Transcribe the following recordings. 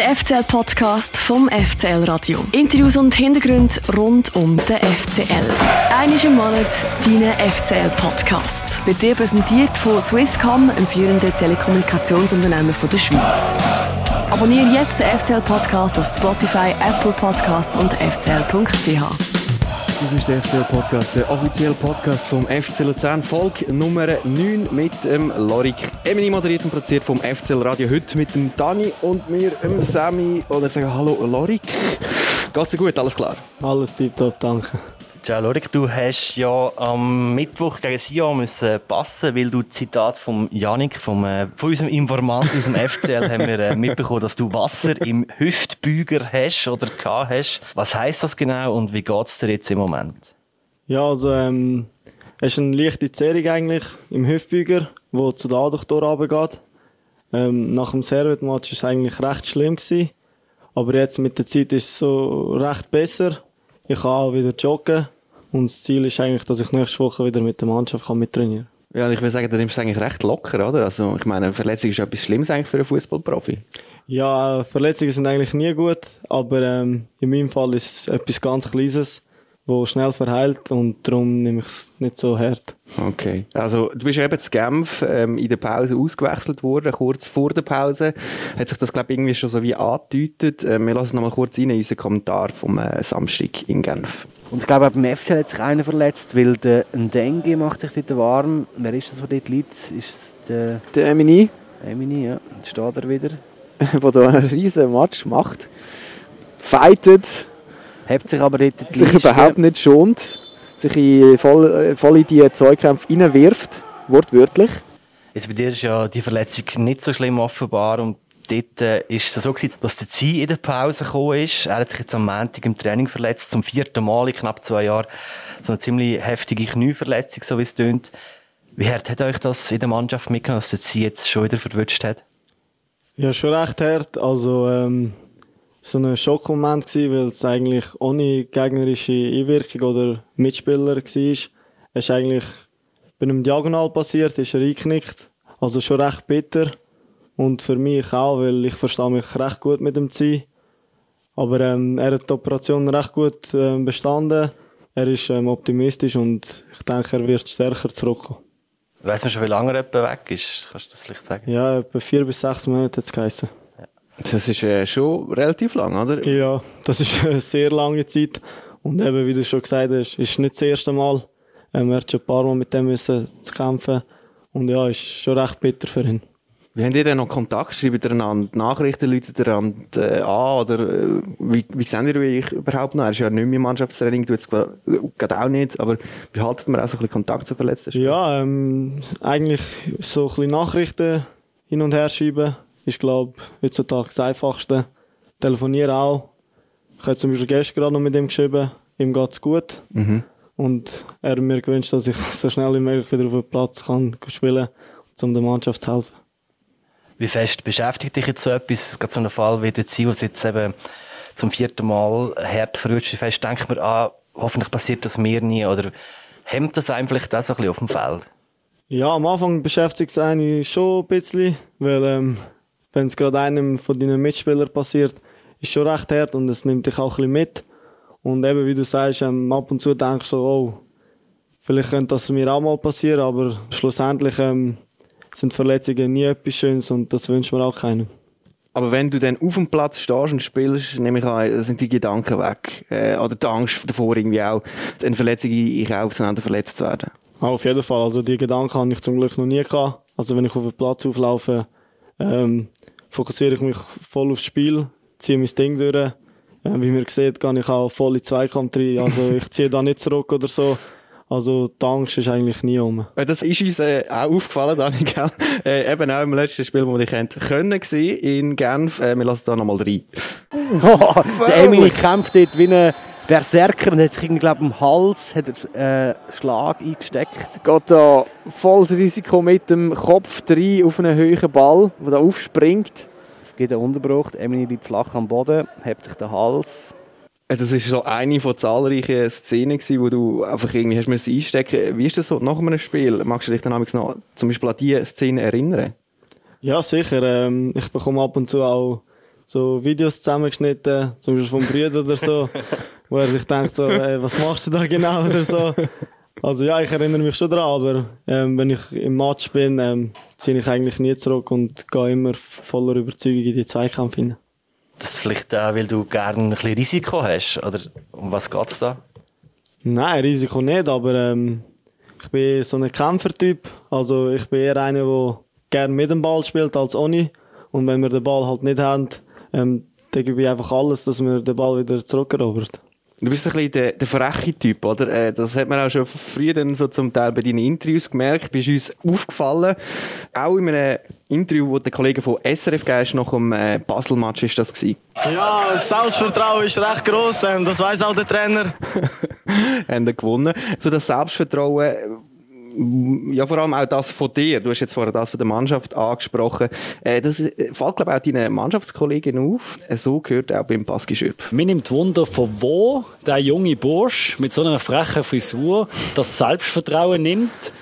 Der FCL-Podcast vom FCL Radio. Interviews und Hintergründe rund um den FCL. Einmal im Monat dein FCL-Podcast. Wird dir präsentiert von Swisscom, einem führenden Telekommunikationsunternehmen der Schweiz. Abonniere jetzt den FCL-Podcast auf Spotify, Apple Podcast und fcl.ch. Das ist der FCL-Podcast, der offizielle Podcast vom FC Luzern, Folge Nummer 9 mit dem Lorik Emini, moderiert und produziert vom FCL Radio. Heute mit dem Dani und mir, dem Sammy. Oder ich sage Hallo Lorik. Geht's dir gut? Alles klar? Alles tiptop, danke. Ciao Lorik, du hast ja am Mittwoch gegen Sion müssen passen, weil du Zitat vom Janik, vom, äh, von unserem Informant aus dem FCL, haben wir äh, mitbekommen, dass du Wasser im Hüftbüger hast oder gehabt hast. Was heisst das genau und wie geht's dir jetzt im Moment? Ja, also ähm, es ist eine leichte Zerrung eigentlich im Hüftbüger, wo zu der Adductor runtergeht. Ähm, nach dem Servet-Match war es eigentlich recht schlimm gewesen, aber jetzt mit der Zeit ist es so recht besser. Ich kann auch wieder joggen und das Ziel ist eigentlich, dass ich nächste Woche wieder mit der Mannschaft kann mittrainieren Ja, und ich würde sagen, du nimmst es eigentlich recht locker, oder? Also, ich meine, eine Verletzung ist etwas Schlimmes eigentlich für einen Fußballprofi. Ja, Verletzungen sind eigentlich nie gut, aber ähm, in meinem Fall ist es etwas ganz Kleines, wo schnell verheilt und darum nehme ich es nicht so hart. Okay. Also, du bist eben zu Genf ähm, in der Pause ausgewechselt worden, kurz vor der Pause. Hat sich das, glaube ich, irgendwie schon so wie angedeutet. Äh, wir lassen noch mal kurz rein in unseren Kommentar vom äh, Samstag in Genf. Und ich glaube, auch beim FC hat sich einer verletzt, weil der Ndengi macht sich dort warm. Wer ist das, der dort liegt? Ist es der Der Emini, Emini? Ja, jetzt steht er wieder. der da einen riesen Match macht, fightet, Hebt sich aber dort die sich überhaupt nicht schont, sich in voll, äh, voll in die Zweikämpfe reinwirft, wortwörtlich. Jetzt bei dir ist ja die Verletzung nicht so schlimm offenbar und dort äh, ist es so gewesen, dass der Ziel in der Pause gekommen ist. Er hat sich jetzt am Montag im Training verletzt, zum vierten Mal in knapp zwei Jahren. So eine ziemlich heftige Knieverletzung, so wie es tönt. Wie hart hat euch das in der Mannschaft mitgenommen, dass der Ziel jetzt schon wieder verwünscht hat? Ja, schon recht hart. Also, ähm, so ein Schockmoment gewesen, weil es eigentlich ohne gegnerische Einwirkung oder Mitspieler war. Es ist eigentlich bei einem Diagonal passiert, ist er eingeknickt. Also schon recht bitter. Und für mich auch, weil ich verstehe mich recht gut mit dem Ziel. Aber ähm, er hat die Operation recht gut ähm, bestanden. Er ist ähm, optimistisch und ich denke, er wird stärker zurückkommen. Weiss man schon, wie lange er weg ist? Kannst du das vielleicht sagen? Ja, etwa vier bis sechs Monate hat es geheissen. Das ist äh, schon relativ lang, oder? Ja, das ist eine sehr lange Zeit. Und eben, wie du schon gesagt hast, ist nicht das erste Mal. Ähm, er hat schon ein paar Mal mit dem müssen zu kämpfen. Und ja, ist schon recht bitter für ihn. Wie habt ihr denn noch Kontakt? Schreibt ihr einander Nachrichten, läutet ihr einander äh, an? Oder äh, wie, wie seht ihr euch überhaupt noch? Er ist ja nicht mehr im Mannschaftstraining, du jetzt gerade auch nicht. Aber wie haltet man auch so ein bisschen Kontakt zu Verletzten? Ja, ähm, eigentlich so ein bisschen Nachrichten hin und her schreiben, ist, glaube ich, heutzutage das Einfachste. Telefonieren auch. Ich habe zum Beispiel gestern gerade noch mit ihm geschrieben, ihm geht's gut. Mhm. Und er hat mir gewünscht, dass ich so schnell wie möglich wieder auf den Platz kann spielen kann, um der Mannschaft zu helfen. Wie fest beschäftigt dich jetzt so etwas, gerade so ein Fall wie der Ziel, was jetzt eben zum vierten Mal hart verrutscht, wie fest denkt man, ah, hoffentlich passiert das mir nie, oder hemmt das einem vielleicht auch so ein bisschen auf dem Feld? Ja, am Anfang beschäftigt es einen schon ein bisschen, weil ähm, wenn es gerade einem von deinen Mitspielern passiert, ist schon recht hart und es nimmt dich auch ein bisschen mit. Und eben, wie du sagst, ähm, ab und zu denkst du so, oh, vielleicht könnte das mir auch mal passieren, aber schlussendlich ähm, sind Verletzungen nie etwas Schönes und das wünscht man auch keinem. Aber wenn du dann auf dem Platz stehst und spielst, nehme ich an, sind die Gedanken weg. Äh, oder die Angst davor irgendwie auch, eine Verletzung zu nehmen, verletzt zu werden. Auch auf jeden Fall. Also die Gedanken habe ich zum Glück noch nie gehabt. Also wenn ich auf den Platz auflaufe, ähm, fokussiere ich mich voll aufs Spiel, ziehe mein Ding durch. Äh, wie man sieht, gehe ich auch voll in Zweikampf rein. Also ich ziehe da nicht zurück oder so. Also die Angst ist eigentlich nie um. Äh, Das ist uns äh, auch aufgefallen, Dani, gell? Äh, eben auch im letzten Spiel, wo wir dich können in Genf. Äh, wir lassen da nochmal rein. Oh, der Emini kämpft dort wie ein Berserker und hat sich, irgendwie, glaub, am Hals hat er, äh, einen Schlag eingesteckt. Geht da volles Risiko mit dem Kopf rein auf einen hohen Ball, der da aufspringt. Es gibt einen Unterbruch. Emini liegt flach am Boden, hebt sich den Hals. Äh, Das ist so eine von zahlreichen Szenen wo du einfach irgendwie hast müssen einstecken. Wie ist das so nach einem Spiel? Magst du dich dann noch zum Beispiel an diese Szene erinnern? Ja, sicher. Ähm, ich bekomme ab und zu auch so Videos zusammengeschnitten, zum Beispiel vom Brüder oder so, wo er sich denkt so, ey, was machst du da genau oder so. Also ja, ich erinnere mich schon dran, aber ähm, wenn ich im Match bin, ähm, ziehe ich eigentlich nie zurück und gehe immer voller Überzeugung in die Zweikämpfe hinein. Das ist vielleicht auch, weil du gerne ein bisschen Risiko hast, oder um was geht's da? Nein, Risiko nicht, aber ähm, ich bin so ein Kämpfertyp. Also ich bin eher einer, der gerne mit dem Ball spielt als ohne. Und wenn wir den Ball halt nicht haben, ähm, dann gebe ich einfach alles, dass wir den Ball wieder zurückerobert. Du bist ein bisschen der, der freche Typ, oder? Äh, Das hat man auch schon früher dann so zum Teil bei deinen Interviews gemerkt. Du bist uns aufgefallen. Auch in einem Interview, wo der Kollege von SRF ist, nach dem äh, Basel-Match ist das gewesen. Ja, das Selbstvertrauen ist recht gross, ähm, das weiß auch der Trainer. haben gewonnen. So das Selbstvertrauen, ja, vor allem auch das von dir. Du hast jetzt vorher das von der Mannschaft angesprochen. Äh, das äh, fällt, glaube ich, auch deinen Mannschaftskollegen auf. Äh, So gehört auch beim Basketball. Mir nimmt Wunder, von wo der junge Bursch mit so einer frechen Frisur das Selbstvertrauen nimmt,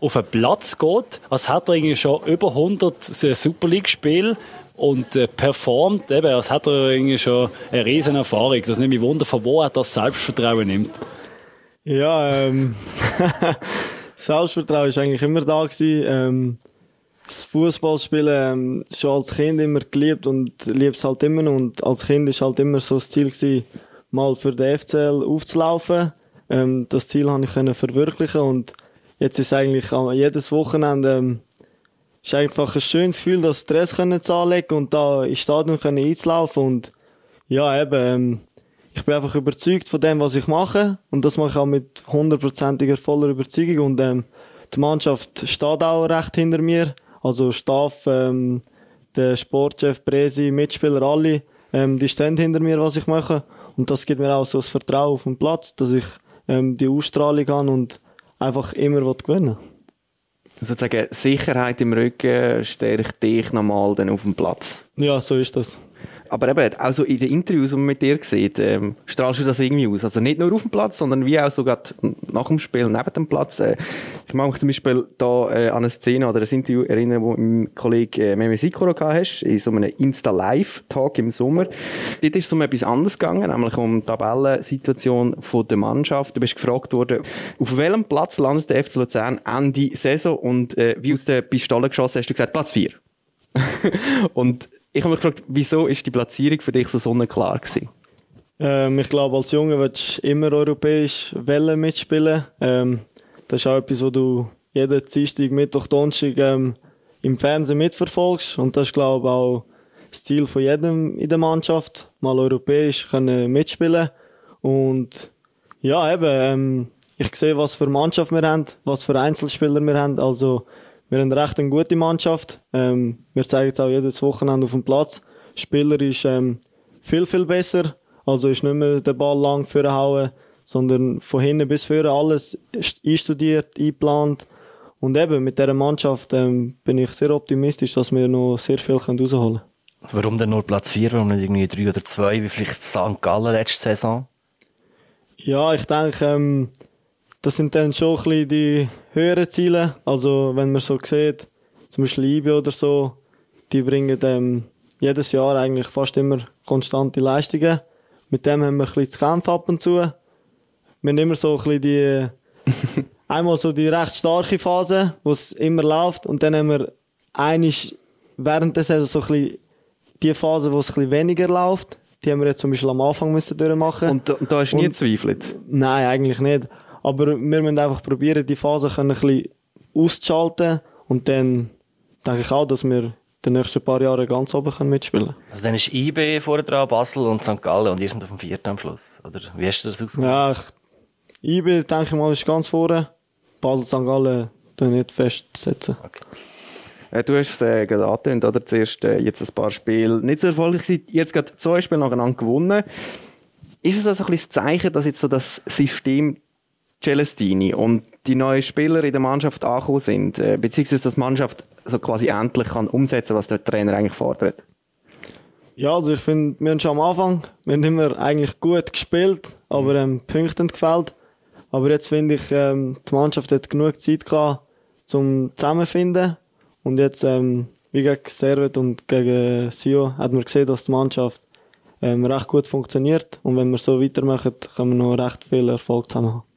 auf den Platz geht, als hat er irgendwie schon über 100 Super League-Spiele und äh, performt, eben, als hat er irgendwie schon eine riesen Erfahrung. Das nimmt mich Wunder, von wo er das Selbstvertrauen nimmt. Ja, ähm, Selbstvertrauen ist eigentlich immer da gewesen. Ähm, das Fußballspielen ähm, schon als Kind immer geliebt und liebt es halt immer noch. Und als Kind ist halt immer so das Ziel gewesen, mal für den FCL aufzulaufen. Ähm, das Ziel habe ich können verwirklichen und jetzt ist eigentlich jedes Wochenende ähm, ist einfach ein schönes Gefühl, das Stress können zu anlegen und da ins Stadion können einzulaufen und ja eben ähm, ich bin einfach überzeugt von dem, was ich mache. Und das mache ich auch mit hundertprozentiger voller Überzeugung. Und ähm, die Mannschaft steht auch recht hinter mir. Also Staff, ähm, der Sportchef, Presi, Mitspieler, alle, ähm, die stehen hinter mir, was ich mache. Und das gibt mir auch so das Vertrauen auf dem Platz, dass ich ähm, die Ausstrahlung habe und einfach immer gewinnen Sozusagen Sicherheit im Rücken stärkt dich nochmal dann auf dem Platz. Ja, so ist das. Aber eben, auch so in den Interviews, die man mit dir sieht, ähm, strahlst du das irgendwie aus. Also nicht nur auf dem Platz, sondern wie auch sogar nach dem Spiel neben dem Platz. Äh, ich mag mich zum Beispiel da äh, an eine Szene oder ein Interview erinnern, wo mein Kollege äh, Meme Sikoro hast, in so einem Insta-Live-Tag im Sommer. Dort ist es um etwas anderes gegangen, nämlich um die Tabellensituation der Mannschaft. Du bist gefragt worden, auf welchem Platz landet der FC Luzern Ende Saison und äh, wie aus der Pistole geschossen hast du gesagt, Platz 4. und ich habe mich gefragt, wieso ist die Platzierung für dich so sonnenklar gewesen? Ähm, ich glaube, als Junge willst du immer europäisch Wellen mitspielen. Ähm, das ist auch etwas, was du jeden Dienstag, Mittwoch, Donnerstag ähm, im Fernsehen mitverfolgst. Und das ist, glaube ich, auch das Ziel von jedem in der Mannschaft, mal europäisch können mitspielen. Und ja, eben, ähm, ich sehe, was für Mannschaft wir haben, was für Einzelspieler wir haben. Also, wir haben recht eine gute Mannschaft. Ähm, wir zeigen es auch jedes Wochenende auf dem Platz. Spieler ist ähm, viel, viel besser. Also ist nicht mehr der Ball lang vorhauen, sondern von hinten bis vorne alles einstudiert, eingeplant. Und eben mit dieser Mannschaft ähm, bin ich sehr optimistisch, dass wir noch sehr viel können rausholen können. Warum denn nur Platz 4, warum nicht irgendwie 3 oder 2, wie vielleicht St. Gallen letzte Saison? Ja, ich denke, ähm, das sind dann schon ein bisschen die höheren Ziele. Also, wenn man so sieht, zum Beispiel IBE oder so, die bringen ähm, jedes Jahr eigentlich fast immer konstante Leistungen. Mit dem haben wir ein bisschen zu kämpfen ab und zu. Wir haben immer so ein bisschen die, einmal so die recht starke Phase, wo es immer läuft, und dann haben wir einig während der Saison so ein bisschen die Phase, wo es ein bisschen weniger läuft. Die haben wir jetzt zum Beispiel am Anfang müssen durchmachen. Und, da- und da hast du nie gezweifelt. Nein, eigentlich nicht. Aber wir müssen einfach probieren, die Phase können ein bisschen auszuschalten. Und dann denke ich auch, dass wir die nächsten paar Jahre ganz oben können mitspielen können. Also dann ist IB vorne dran, Basel und St. Gallen und ihr seid auf dem vierten am Schluss. Oder wie hast du das ausgemacht? Ja, ich, IB, denke ich mal, ist ganz vorne. Basel, St. Gallen, ich nicht festsetzen. Äh, Du hast es äh, gerade angetönt, oder? Zuerst äh, jetzt ein paar Spiele nicht so erfolgreich gewesen. Jetzt gerade zwei Spiele nacheinander gewonnen. Ist es also ein bisschen das Zeichen, dass jetzt so das System Celestini und die neuen Spieler in der Mannschaft angekommen sind, äh, beziehungsweise dass die Mannschaft so quasi endlich kann umsetzen, was der Trainer eigentlich fordert? Ja, also ich finde, wir haben schon am Anfang, wir haben immer eigentlich gut gespielt, aber ähm, Punkte haben gefällt. Aber jetzt finde ich, ähm, die Mannschaft hat genug Zeit gehabt, zum Zusammenfinden. Und jetzt ähm, wie gegen Servet und gegen Sio hat man gesehen, dass die Mannschaft ähm, recht gut funktioniert. Und wenn wir so weitermachen, können wir noch recht viel Erfolg zusammen haben.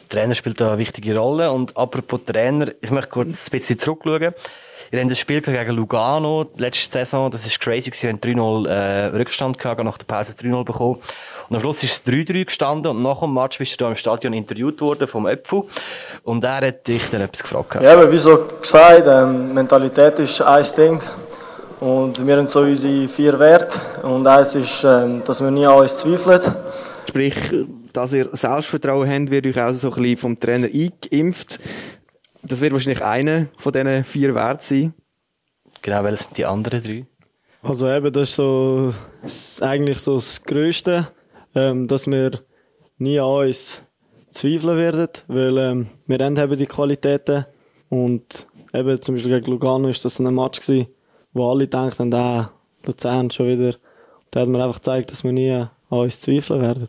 Der Trainer spielt da eine wichtige Rolle. Und apropos Trainer, ich möchte kurz ein bisschen zurückschauen. Ihr habt das Spiel gegen Lugano letzte Saison, das ist crazy ihr habt 3-0 äh, Rückstand gehabt, nach der Pause 3-0 bekommen. Und am Schluss ist es 3-3 gestanden und nach dem Match bist du da im Stadion interviewt worden vom Öpfu und er hat dich dann etwas gefragt. gehabt. Ja, aber wie so gesagt, ähm, Mentalität ist ein Ding. Und wir haben so unsere vier Werte. Und eins ist, ähm, dass wir nie an uns zweifeln. Sprich, dass ihr Selbstvertrauen habt, wird euch auch so ein bisschen vom Trainer eingeimpft. Das wird wahrscheinlich einer von diesen vier Werten sein. Genau, welche sind die anderen drei? Also eben, das ist so das, eigentlich so das Größte, ähm, dass wir nie an uns zweifeln werden, weil ähm, wir haben die Qualitäten und eben zum Beispiel gegen Lugano ist das ein Match gewesen, wo alle denken, ah, Luzern schon wieder. Da hat man einfach gezeigt, dass wir nie an uns zweifeln werden.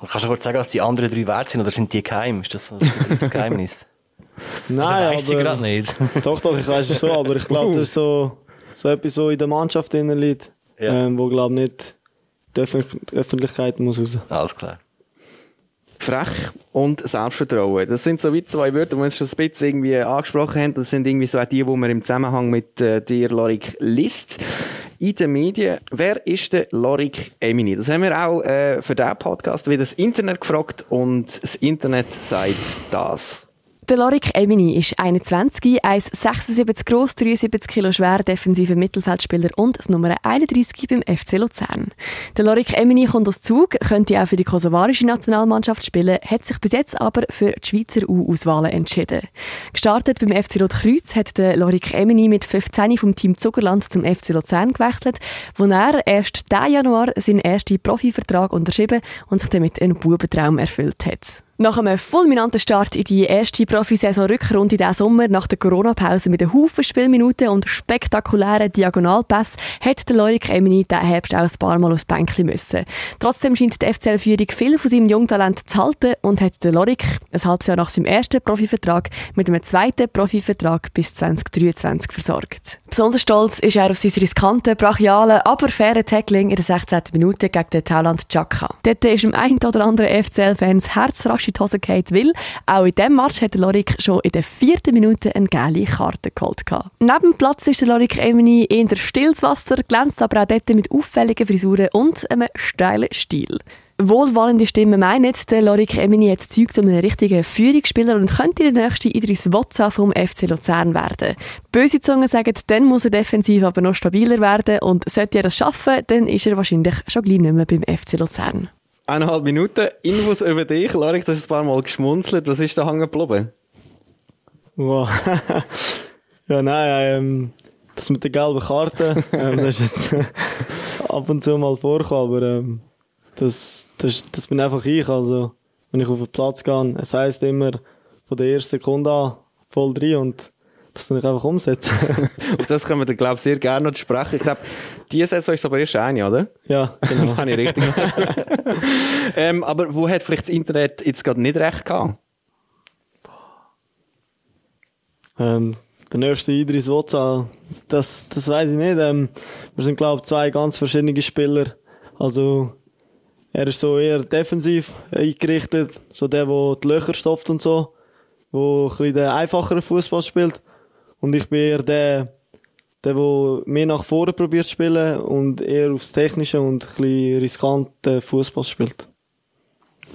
Und kannst du kurz sagen, was die anderen drei Werte sind oder sind die geheim? Ist das so ein Geheimnis? Nein, du aber... gerade nicht? Doch, doch, ich weiß es schon, aber ich glaube, das ist so, so etwas, so in der Mannschaft drin liegt, Ja. ähm, wo, glaube nicht die Öffentlich die Öffentlichkeit muss raus. Alles klar. Frech und Selbstvertrauen. Das sind so wie zwei Wörter, die wir jetzt schon ein bisschen irgendwie angesprochen haben. Das sind irgendwie so auch die, die man im Zusammenhang mit äh, dir, Lorik, liest. In den Medien. Wer ist der Lorik Emini? Das haben wir auch äh, für diesen Podcast wieder das Internet gefragt und das Internet sagt das. Der Lorik Emini ist 21, 1,76 groß, 73 Kilo schwer, defensiver Mittelfeldspieler und das Nummer 31 beim FC Luzern. Der Lorik Emini kommt aus Zug, könnte auch für die kosovarische Nationalmannschaft spielen, hat sich bis jetzt aber für die Schweizer U-Auswahlen entschieden. Gestartet beim FC Rotkreuz hat der Lorik Emini mit 15 vom Team Zuckerland zum FC Luzern gewechselt, wo er erst diesen Januar seinen ersten Profivertrag unterschrieben und sich damit einen Bubentraum erfüllt hat. Nach einem fulminanten Start in die erste Profisaison-Rückrunde diesen Sommer, nach der Corona-Pause mit einem Haufen Spielminuten und spektakulären Diagonalpass, hat der Lorik Emini diesen Herbst auch ein paar Mal aufs Bänkchen müssen. Trotzdem scheint die FCL-Führung viel von seinem Jungtalent zu halten und hat der Lorik ein halbes Jahr nach seinem ersten Profivertrag mit einem zweiten Profivertrag bis 2023 versorgt. Besonders stolz ist er auf sein riskante, brachiale, aber faire Tackling in der 16. Minute gegen den Thailand Chaka. Dort ist dem einen oder anderen FCL-Fans Herz rasch in die Hose gefallen, weil auch in diesem Match hat der Lorik schon in der vierten Minute eine geile Karte geholt. Neben dem Platz ist der Lorik Emini eher stilles Wasser, glänzt aber auch dort mit auffälligen Frisuren und einem steilen Stil. Wohlwollende Stimmen meinen, der Lorik Emini hat Zeug zu einem richtigen Führungsspieler und könnte der nächste Idris Wotza vom FC Luzern werden. Böse Zungen sagen, dann muss er defensiv aber noch stabiler werden und sollte er das schaffen, dann ist er wahrscheinlich schon gleich nicht mehr beim FC Luzern. Eineinhalb Minuten. Infos über dich. Lorik, du hast ein paar Mal geschmunzelt. Was ist da hängen geblieben? Wow. ja, nein, ähm, das mit der gelben Karte, ähm, das ist jetzt ab und zu mal vorgekommen, aber ähm, das, das, das bin einfach ich. Also, wenn ich auf den Platz gehe, es heisst immer von der ersten Sekunde an voll drin und das kann ich einfach umsetzen. Auf das können wir, dann, glaube ich, sehr gerne noch sprechen. Ich glaube, diese Saison ist aber erst eine, oder? ja, genau. Habe ich richtig. ähm, aber wo hat vielleicht das Internet jetzt gerade nicht recht gehabt? Ähm, der nächste Idris Wotza, das, das weiß ich nicht. Ähm, wir sind, glaube ich, zwei ganz verschiedene Spieler. Also, er ist so eher defensiv eingerichtet, so der, der die Löcher stopft und so, wo ein bisschen den einfacheren Fußball spielt. Und ich bin eher der, der, der mehr nach vorne probiert zu spielen und eher aufs Technische und ein bisschen riskanten Fußball spielt.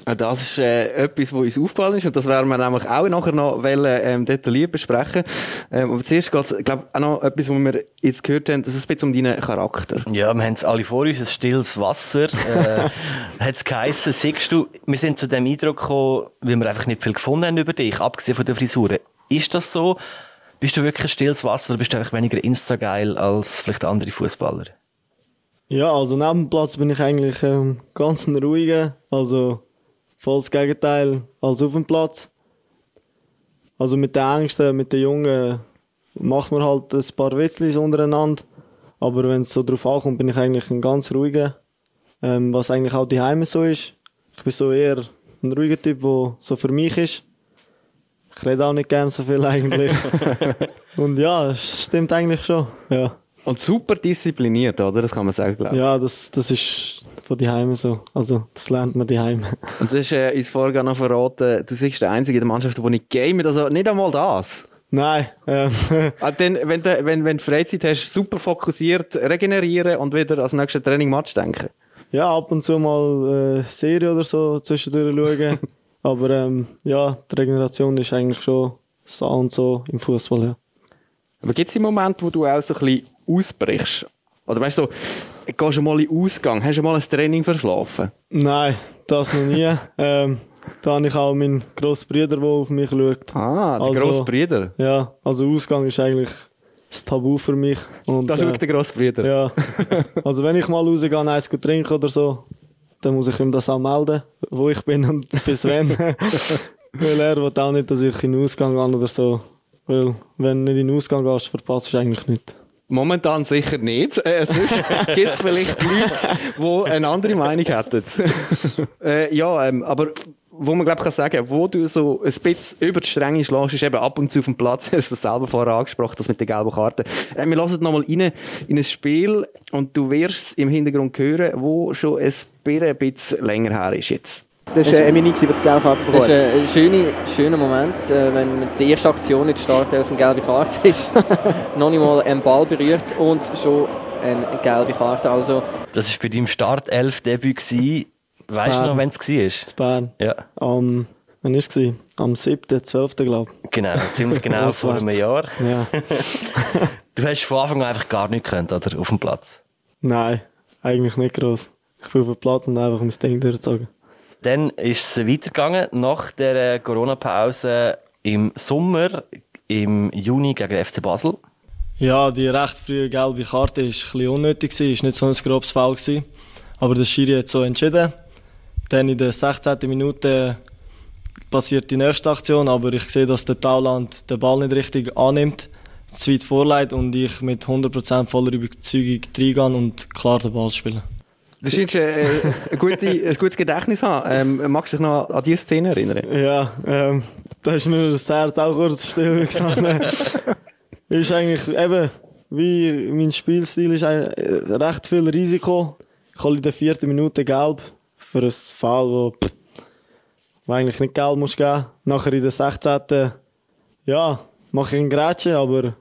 Ah, Das ist äh, etwas, was uns aufgefallen ist und das werden wir nämlich auch nachher noch wollen, ähm, detailliert besprechen. Ähm, aber zuerst geht es, glaube auch noch etwas, was wir jetzt gehört haben, das ist ein bisschen um deinen Charakter. Ja, wir haben es alle vor uns, ein stilles Wasser. Äh, hat es geheissen, siehst du, wir sind zu dem Eindruck gekommen, weil wir einfach nicht viel gefunden haben über dich, abgesehen von der Frisur. Ist das so? Bist du wirklich ein stilles Wasser oder bist du einfach weniger Insta-geil als vielleicht andere Fußballer? Ja, also neben dem Platz bin ich eigentlich ähm, ganz ruhiger, also voll das Gegenteil als auf dem Platz. Also mit den Ängsten, mit den Jungen macht man halt ein paar Witzlis untereinander, aber wenn es so drauf ankommt, bin ich eigentlich ein ganz ruhiger, ähm, was eigentlich auch die Heime so ist. Ich bin so eher ein ruhiger Typ, der so für mich ist. Ich rede auch nicht gern so viel eigentlich. Und ja, es stimmt eigentlich schon. Ja, Und super diszipliniert, oder? Das kann man sagen, glaube ich. ja das, das ist von die so. Also, das lernt man die Und du hast äh, uns vorher noch verraten, du bist der Einzige in der Mannschaft, der nicht gamet. Also nicht einmal das. Nein, ähm, Ah, dann, wenn du wenn, wenn du Freizeit hast, super fokussiert, regenerieren und wieder als nächstes Training-Match denken. ja, ab und zu mal äh, Serie oder so zwischendurch schauen. Aber ähm, ja, die Regeneration ist eigentlich schon so und so im Fußball. Ja. Aber gibt es Momente, wo du auch so ein bisschen ausbrichst? Oder weißt du, so, gehst du mal in Ausgang, hast du mal ein Training verschlafen? Nein, das noch nie. ähm, da habe ich auch meinen grossen Bruder, der auf mich schaut. Ah, der Also- grosse Bruder. Ja, also Ausgang ist eigentlich das Tabu für mich. Und, Da äh, schaut der grosse Bruder. Ja. Also wenn ich mal rausgehe, eins trinken oder so, dann muss ich ihm das auch melden, wo ich bin und bis wann. Weil er will auch nicht, dass ich in den Ausgang gehe oder so. Weil wenn du nicht in den Ausgang gehst, verpasst du eigentlich nichts. Momentan sicher nicht. Äh, sonst gibt es vielleicht Leute, die eine andere Meinung hätten. äh, ja, ähm, aber wo man glaube ich kann sagen, wo du so ein bisschen über die Stränge schlägst, ist eben ab und zu auf dem Platz. Du hast das selber vorher angesprochen, das mit der gelben Karte. Äh, wir lassen nochmal rein in ein Spiel und du wirst es im Hintergrund hören, wo schon ein bisschen, ein bisschen länger her ist jetzt. Das war äh, Emini, der die gelbe Karte Das ist hat. ein schöner, schöner Moment, äh, wenn die erste Aktion in der Startelf eine gelbe Karte ist. noch nicht mal einen Ball berührt und schon eine gelbe Karte. Also, Das war bei deinem Startelf-Debüt. Weißt du noch, wenn es war? zu Bern. Ja, Am, wann war es? Am 7., 12. glaube genau. Ziemlich genau vor einem. Jahr. ich. Ja. Du hast von Anfang an einfach gar nichts können, oder? Auf dem Platz. Nein, eigentlich nicht gross. Ich bin auf dem Platz und einfach mein Ding durchgezogen. Dann ist es weitergegangen nach der Corona-Pause im Sommer, im Juni gegen FC Basel. Ja, die recht frühe gelbe Karte war ein bisschen unnötig, gewesen, ist nicht so ein grobes Foul. Aber der Schiri hat so entschieden. Dann in der 16. Minute passiert die nächste Aktion, aber ich sehe, dass der Tauland den Ball nicht richtig annimmt, zu weit vorleitet und ich mit 100% voller Überzeugung reingehe und klar den Ball spiele. Du scheinst äh, ein, gute, ein gutes Gedächtnis haben. Ähm, magst du dich noch an diese Szene erinnern? Ja, ähm, da ist mir das Herz auch kurz still gestanden. ist eigentlich eben, wie mein Spielstil ist äh, recht viel Risiko. Ich hole in der vierten Minute gelb für ein Foul, wo, pff, wo eigentlich nicht gelb muss geben. Nachher in der 16. Ja, mache ich einen Grätsche, aber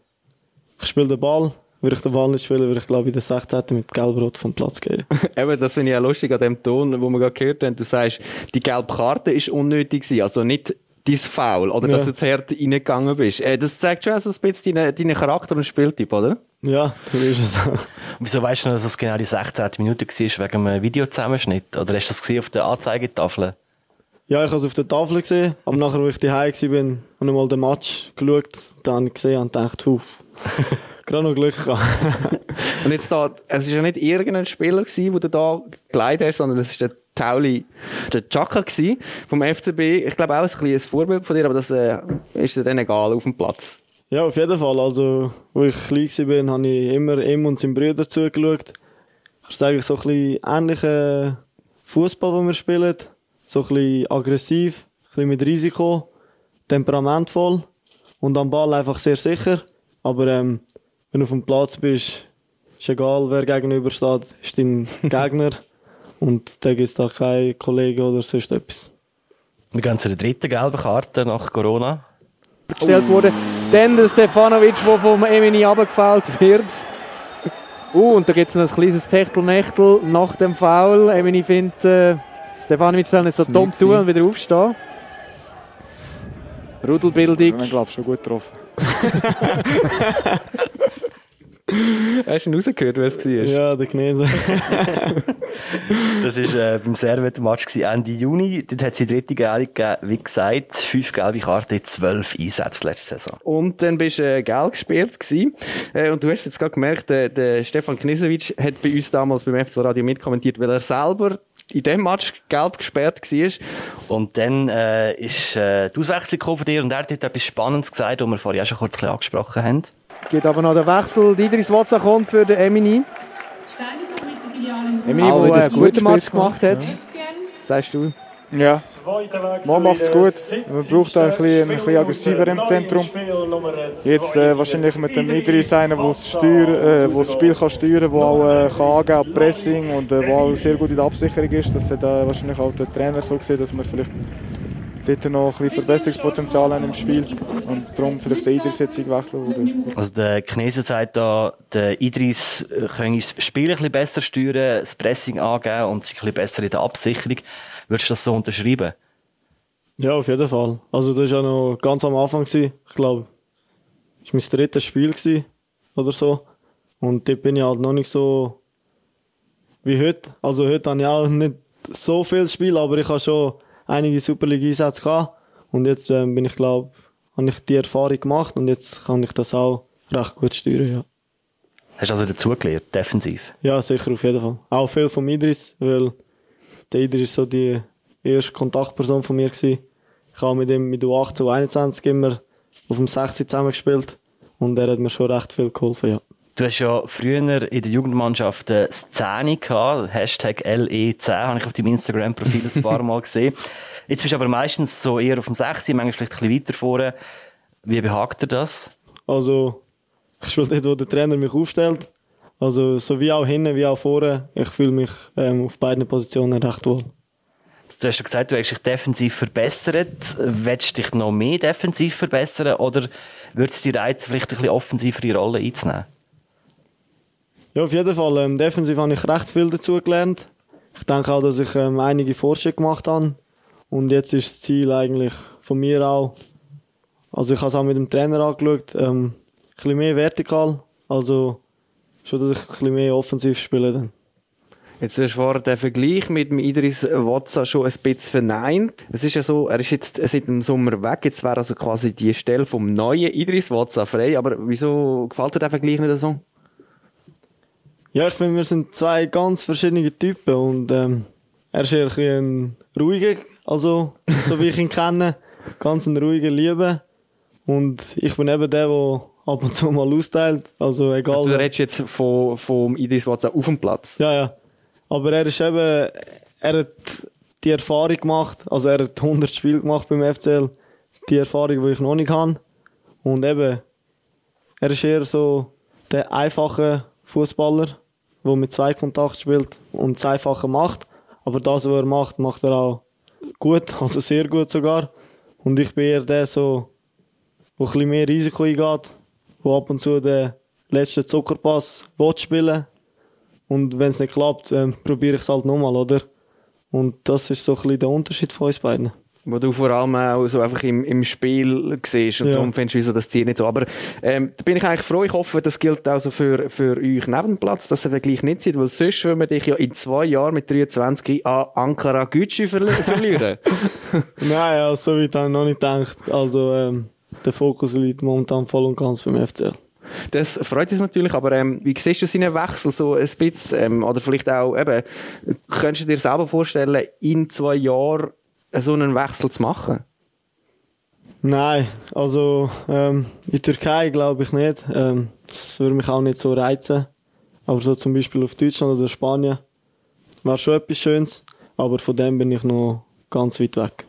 ich spiele den Ball. Würde ich den Ball nicht spielen, würde ich glaube in der 16. mit Gelbrot vom Platz gehen. Eben, das finde ich auch lustig an dem Ton, wo wir gerade gehört haben. Du sagst, die gelbe Karte ist unnötig. Also nicht dein Foul oder dass Ja. du zu hart reingegangen bist. Äh, das zeigt schon so ein bisschen deinen, deinen Charakter und Spieltyp, oder? Ja, das ist es. Und wieso weißt du noch, dass es genau die 16. Minute war, wegen einem Videozusammenschnitt? Oder hast du das gesehen auf der Anzeigetafel? Ja, ich habe es auf der Tafel gesehen, aber nachher, als ich daheim war, bin, habe ich mal den Match geschaut, dann gesehen und gedacht, puh, gerade noch Glück gehabt. Und jetzt da, es ist ja nicht irgendein Spieler gewesen, den du da geleitet hast, sondern es ist der Tauli, der Chaka gewesen, vom FCB. Ich glaube auch ein ein Vorbild von dir, aber das äh, ist dir dann egal auf dem Platz. Ja, auf jeden Fall. Also, als ich klein war, habe ich immer ihm und seinem Bruder zugeschaut. Das ist eigentlich so ein bisschen ähnlicher Fußball, den wir spielen. So ein bisschen aggressiv, ein bisschen mit Risiko, temperamentvoll und am Ball einfach sehr sicher. Aber ähm, wenn du auf dem Platz bist, ist egal, wer gegenüber steht, ist dein Gegner. Und da gibt es da keinen Kollegen oder sonst etwas. Wir gehen zu der dritten gelben Karte nach Corona. gestellt wurde. Dann der Stefanovic, der vom Emini abgefällt wird. Uh, und da gibt es noch ein kleines Techtelmechtel nach dem Foul. Emini findet, äh, Stefanovic soll nicht so dumm tun und wieder aufstehen. Rudelbildung. Ich glaube schon gut getroffen. Hast du ihn rausgehört, wer es war? Ja, der Gnese. Das war äh, beim Servet-Match Ende Juni. Dort hat es die dritte Gelbe gegeben. Wie gesagt, fünf gelbe Karten in zwölf Einsätzen letzte Saison. Und dann bist du äh, gelb gesperrt gewesen. Äh, und du hast jetzt gerade gemerkt, der, der Stefan Knisewitsch hat bei uns damals beim FC Radio mitkommentiert, weil er selber in dem Match gelb gesperrt war. Und dann äh, ist äh, die Auswechslung gekommen von dir und er hat etwas Spannendes gesagt, das wir vorher auch schon kurz angesprochen haben. Geht aber noch der Wechsel. Idris Watsa kommt für den Emini. Emini, der einen gut guten Match gemacht hat. Sagst du? Ja, man macht es gut. Man braucht auch ein bisschen, ein bisschen aggressiver im Zentrum. Jetzt äh, wahrscheinlich mit dem Idris einer, der das, Steuer, äh, das Spiel kann steuern kann, der auch äh, kann angeben kann, Pressing und äh, auch sehr gut in der Absicherung ist. Das hat äh, wahrscheinlich auch der Trainer so gesehen, dass wir vielleicht dort noch ein bisschen Verbesserungspotenzial haben im Spiel und darum vielleicht den Idris jetzt wechseln. Also der Chinese sagt da, der Idris kann das Spiel ein bisschen besser steuern, das Pressing angeben und sich ein bisschen besser in der Absicherung. Würdest du das so unterschreiben? Ja, auf jeden Fall. Also das war ja noch ganz am Anfang. Gewesen. Ich glaube, das war mein drittes Spiel gewesen, oder so. Und dort bin ich halt noch nicht so wie heute. Also heute habe ich auch nicht so viel Spiel, aber ich habe schon einige Super League-Einsätze gehabt. Und jetzt äh, bin ich, glaube habe ich die Erfahrung gemacht und jetzt kann ich das auch recht gut steuern, ja. Hast du also dazugelernt, defensiv? Ja, sicher, auf jeden Fall. Auch viel von Idris, weil der Idris so die erste Kontaktperson von mir gewesen. Ich habe mit ihm mit U18 und 21 immer auf dem 16 zusammengespielt und er hat mir schon recht viel geholfen, ja. Du hast ja früher in der Jugendmannschaft eine Szene gehabt, Hashtag LE10, habe ich auf deinem Instagram-Profil ein paar Mal gesehen. Jetzt bist du aber meistens so eher auf dem 6, manchmal vielleicht ein bisschen weiter vorne. Wie behagt dir das? Also, ich spiele dort, wo der Trainer mich aufstellt. Also, so wie auch hinten, wie auch vorne. Ich fühle mich ähm, auf beiden Positionen recht wohl. Du hast ja gesagt, du hast dich defensiv verbessert. Willst du dich noch mehr defensiv verbessern oder würde es dir reizen, vielleicht ein bisschen offensivere Rolle einzunehmen? Ja, auf jeden Fall. Ähm, defensiv habe ich recht viel dazu gelernt. Ich denke auch, dass ich ähm, einige Fortschritte gemacht habe. Und jetzt ist das Ziel eigentlich von mir auch, also ich habe es auch mit dem Trainer angeschaut, ähm, ein bisschen mehr vertikal. Also schon, dass ich ein bisschen mehr offensiv spiele dann. Jetzt hast du den Vergleich mit dem Idris Watsa schon ein bisschen verneint. Es ist ja so, er ist jetzt seit dem Sommer weg. Jetzt wäre also quasi die Stelle vom neuen Idris Watsa frei. Aber wieso gefällt dir der Vergleich nicht so? Ja, ich finde, wir sind zwei ganz verschiedene Typen und ähm, er ist eher ein ruhiger, also so wie ich ihn kenne, ganz ein ruhiger Liebe und ich bin eben der, der ab und zu mal austeilt, also egal. Also, du redest jetzt vom, vom Idris Watsa auf dem Platz? Ja, ja. Aber er ist eben, er hat die Erfahrung gemacht, also er hat 100 Spiele gemacht beim FCL, die Erfahrung, die ich noch nicht habe. Und eben, er ist eher so der einfache Fußballer, der mit zwei Kontakt spielt und das Einfache macht. Aber das, was er macht, macht er auch gut, also sehr gut sogar. Und ich bin eher der, so, der ein bisschen mehr Risiko eingeht, der ab und zu den letzten Zuckerpass spielen und wenn es nicht klappt, ähm, probiere ich es halt nochmal, oder? Und das ist so ein bisschen der Unterschied von uns beiden. Wo du vor allem auch so einfach im, im Spiel siehst und ja. darum findest du wieso das Ziel nicht so. Aber ähm, da bin ich eigentlich froh. Ich hoffe, das gilt auch so für, für euch neben dem Platz, dass ihr gleich nicht seid, weil sonst würden wir dich ja in zwei Jahren mit 23 an Ankara Gücü verli verlieren. Nein, ja, so weit habe ich noch nicht gedacht. Also ähm, der Fokus liegt momentan voll und ganz beim FCL. Das freut uns natürlich, aber ähm, wie siehst du seinen Wechsel so ein bisschen? Ähm, oder vielleicht auch, eben, könntest du dir selber vorstellen, in zwei Jahren so einen Wechsel zu machen? Nein, also ähm, in der Türkei glaube ich nicht. Ähm, das würde mich auch nicht so reizen. Aber so zum Beispiel auf Deutschland oder Spanien wäre schon etwas Schönes. Aber von dem bin ich noch ganz weit weg.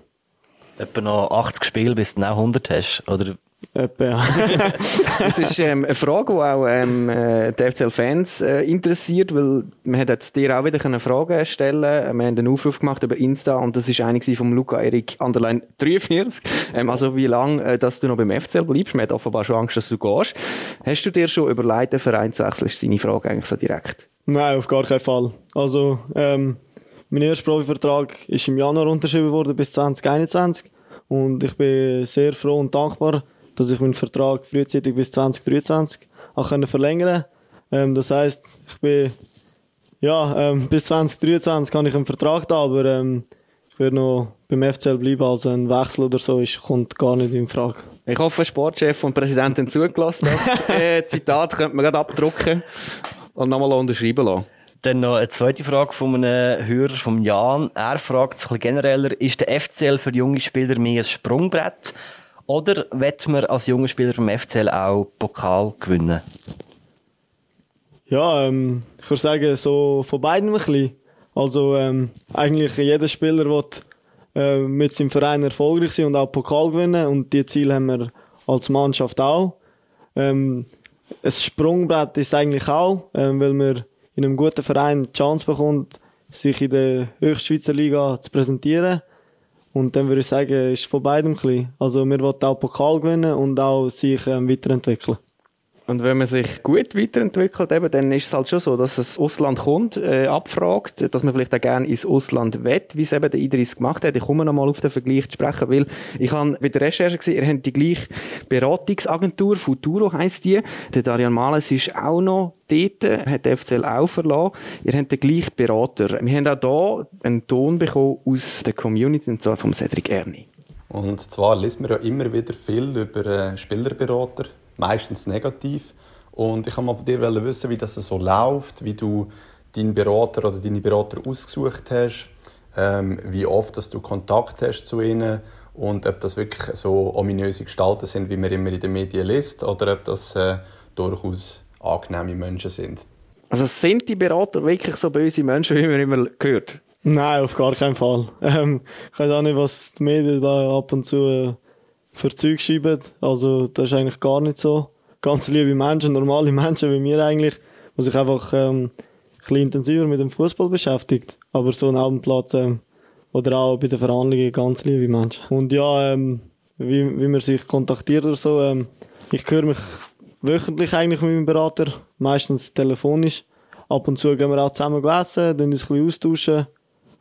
Etwa noch 80 Spiele, bis du noch 100 hast? Oder. Das ist ähm, eine Frage, die auch ähm, äh, die FCL-Fans äh, interessiert, weil man hat jetzt dir auch wieder eine Frage stellen Wir haben einen Aufruf gemacht über Insta und das ist eine vom Luca Erik Underline 43. Ähm, also wie lange äh, dass du noch beim FCL bleibst. Man hat offenbar schon Angst, dass du gehst. Hast du dir schon überlegt, den Verein zu wechseln? Ist seine Frage eigentlich so direkt? Nein, auf gar keinen Fall. Also, ähm, mein erster Profivertrag ist im Januar unterschrieben worden bis 2021 und ich bin sehr froh und dankbar, dass ich meinen Vertrag frühzeitig bis 2023 auch können verlängern ähm, Das heißt, ich bin ja ähm, bis 2023 kann ich einen Vertrag da, aber ähm, ich werde noch beim FCL bleiben, also ein Wechsel oder so ist, kommt gar nicht in Frage. Ich hoffe, Sportchef und Präsident haben zugelassen. Das äh, Zitat könnte man gerade abdrucken und nochmal unterschreiben lassen. Dann noch eine zweite Frage von einem Hörer, von Jan. Er fragt sich genereller, ist der FCL für junge Spieler mehr ein Sprungbrett oder wird man als junger Spieler beim FCL auch Pokal gewinnen? Ja, ähm, ich würde sagen, so von beiden ein bisschen. Also ähm, eigentlich jeder Spieler will äh, mit seinem Verein erfolgreich sein und auch Pokal gewinnen. Und die Ziele haben wir als Mannschaft auch. Ähm, ein Sprungbrett ist eigentlich auch, ähm, weil man in einem guten Verein die Chance bekommt, sich in der Höchstschweizer Liga zu präsentieren. Und dann würde ich sagen, ist von beidem ein bisschen. Also wir wollen auch Pokal gewinnen und auch sich ähm, weiterentwickeln. Und wenn man sich gut weiterentwickelt, eben, dann ist es halt schon so, dass das Ausland kommt, äh, abfragt, dass man vielleicht auch gerne ins Ausland will, wie es eben der Idris gemacht hat. Ich komme noch mal auf den Vergleich zu sprechen, weil ich habe bei der Recherche gesehen, ihr habt die gleiche Beratungsagentur, Futuro heisst die. Der Darian Males ist auch noch dort, hat der FCL auch verlassen. Ihr habt den gleichen Berater. Wir haben auch hier einen Ton bekommen aus der Community, und zwar vom Cedric Erni. Und zwar liest man ja immer wieder viel über äh, Spielerberater, meistens negativ. Und ich wollte mal von dir wissen, wie das so läuft, wie du deinen Berater oder deine Berater ausgesucht hast, ähm, wie oft dass du Kontakt hast zu ihnen und ob das wirklich so ominöse Gestalten sind, wie man immer in den Medien liest, oder ob das äh, durchaus angenehme Menschen sind. Also sind die Berater wirklich so böse Menschen, wie man immer hört? Nein, auf gar keinen Fall. Ähm, ich weiß auch nicht, was die Medien da ab und zu äh, für Zeug schreiben. Also, das ist eigentlich gar nicht so. Ganz liebe Menschen, normale Menschen wie mir eigentlich, die sich einfach ähm, ein bisschen intensiver mit dem Fußball beschäftigt. Aber so ein Abendplatz ähm, oder auch bei den Verhandlungen ganz liebe Menschen. Und ja, ähm, wie, wie man sich kontaktiert oder so, ähm, ich höre mich wöchentlich eigentlich mit meinem Berater, meistens telefonisch. Ab und zu gehen wir auch zusammen essen, dann uns ein bisschen austauschen.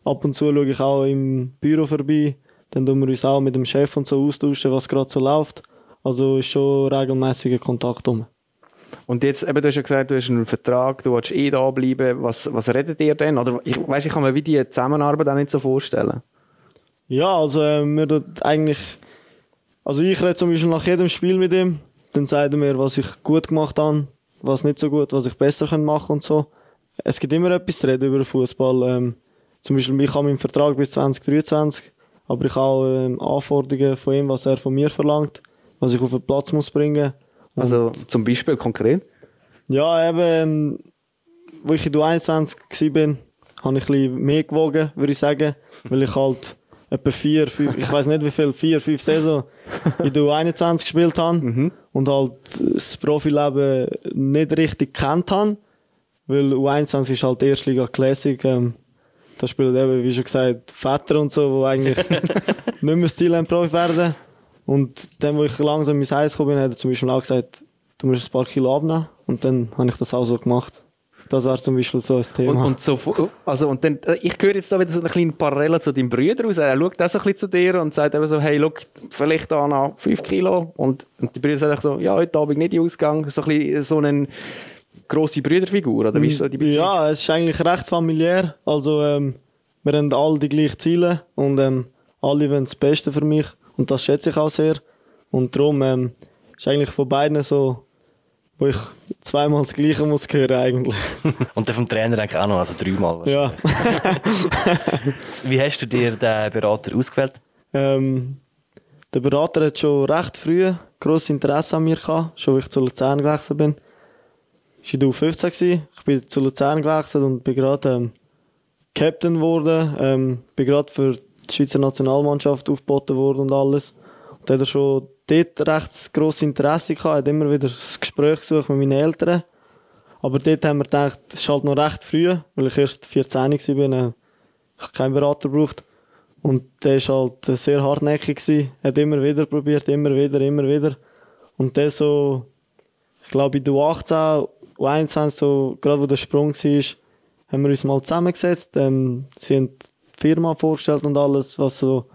Ab und zu schaue ich auch im Büro vorbei, dann tun wir uns auch mit dem Chef und so austauschen, was gerade so läuft. Also ist schon regelmäßiger Kontakt um. Und jetzt, eben, du hast ja gesagt, du hast einen Vertrag, du willst eh da bleiben. Was, was redet ihr denn? Oder ich weiss, ich kann mir wie die Zusammenarbeit auch nicht so vorstellen. Ja, also äh, wir dort eigentlich, also ich rede zum Beispiel nach jedem Spiel mit ihm, dann sagt er mir, was ich gut gemacht habe, was nicht so gut, was ich besser machen könnte und so. Es gibt immer etwas zu reden über Fußball. Ähm, zum Beispiel, ich habe meinen Vertrag bis 2023, aber ich habe auch ähm, Anforderungen von ihm, was er von mir verlangt, was ich auf den Platz muss bringen. Und Also zum Beispiel konkret? ja, eben, ähm, wo ich in der 21 war, habe ich ein bisschen mehr gewogen, würde ich sagen. Weil ich halt etwa vier, fünf, ich weiß nicht wie viel, vier, fünf Saison in der 21 gespielt habe. Und halt das Profileben nicht richtig kennt habe. Weil U21 ist halt Erstliga Classic. Ähm, da spielen eben, wie schon gesagt, Väter und so, die eigentlich nicht mehr das Ziel haben, Profi werden. Und dann, wo ich langsam ins Eis gekommen bin, hat er zum Beispiel auch gesagt, du musst ein paar Kilo abnehmen. Und dann habe ich das auch so gemacht. Das wäre zum Beispiel so ein Und, Thema. und so, also, und dann, äh, ich höre jetzt da wieder so eine kleine Parallele zu deinem Bruder aus. Er schaut auch so ein bisschen zu dir und sagt eben so, hey, look, vielleicht da noch 5 Kilo. Und, und die Brüder sagt einfach so, ja, heute Abend nicht in Ausgang. So ein bisschen so eine grosse Brüderfigur, oder wie ist so die Beziehung? Ja, es ist eigentlich recht familiär. Also, ähm, wir haben alle die gleichen Ziele und ähm, alle wollen das Beste für mich. Und das schätze ich auch sehr. Und darum ähm, ist eigentlich von beiden so, wo ich zweimal das Gleiche muss hören eigentlich. Und dann vom Trainer eigentlich auch noch, also dreimal. ja. Wie hast du dir den Berater ausgewählt? Ähm, der Berater hat schon recht früh grosses Interesse an mir gehabt, schon als ich zu Luzern gewechselt bin. Ich war in der U15, gewesen. ich bin zu Luzern gewechselt und bin gerade ähm, Captain geworden, ähm, bin gerade für die Schweizer Nationalmannschaft aufgeboten worden und alles. Und da schon dort recht grosses Interesse gehabt, hat immer wieder das Gespräch gesucht mit meinen Eltern. Aber dort haben wir gedacht, es ist halt noch recht früh, weil ich erst 14 war, äh, ich habe keinen Berater gebraucht. Und der war halt äh, sehr hartnäckig, gewesen, hat immer wieder probiert, immer wieder, immer wieder. Und der so, ich glaube, in der U18, U21, so, gerade wo der Sprung war, haben wir uns mal zusammengesetzt. Ähm, sie haben die Firma vorgestellt und alles, was, so,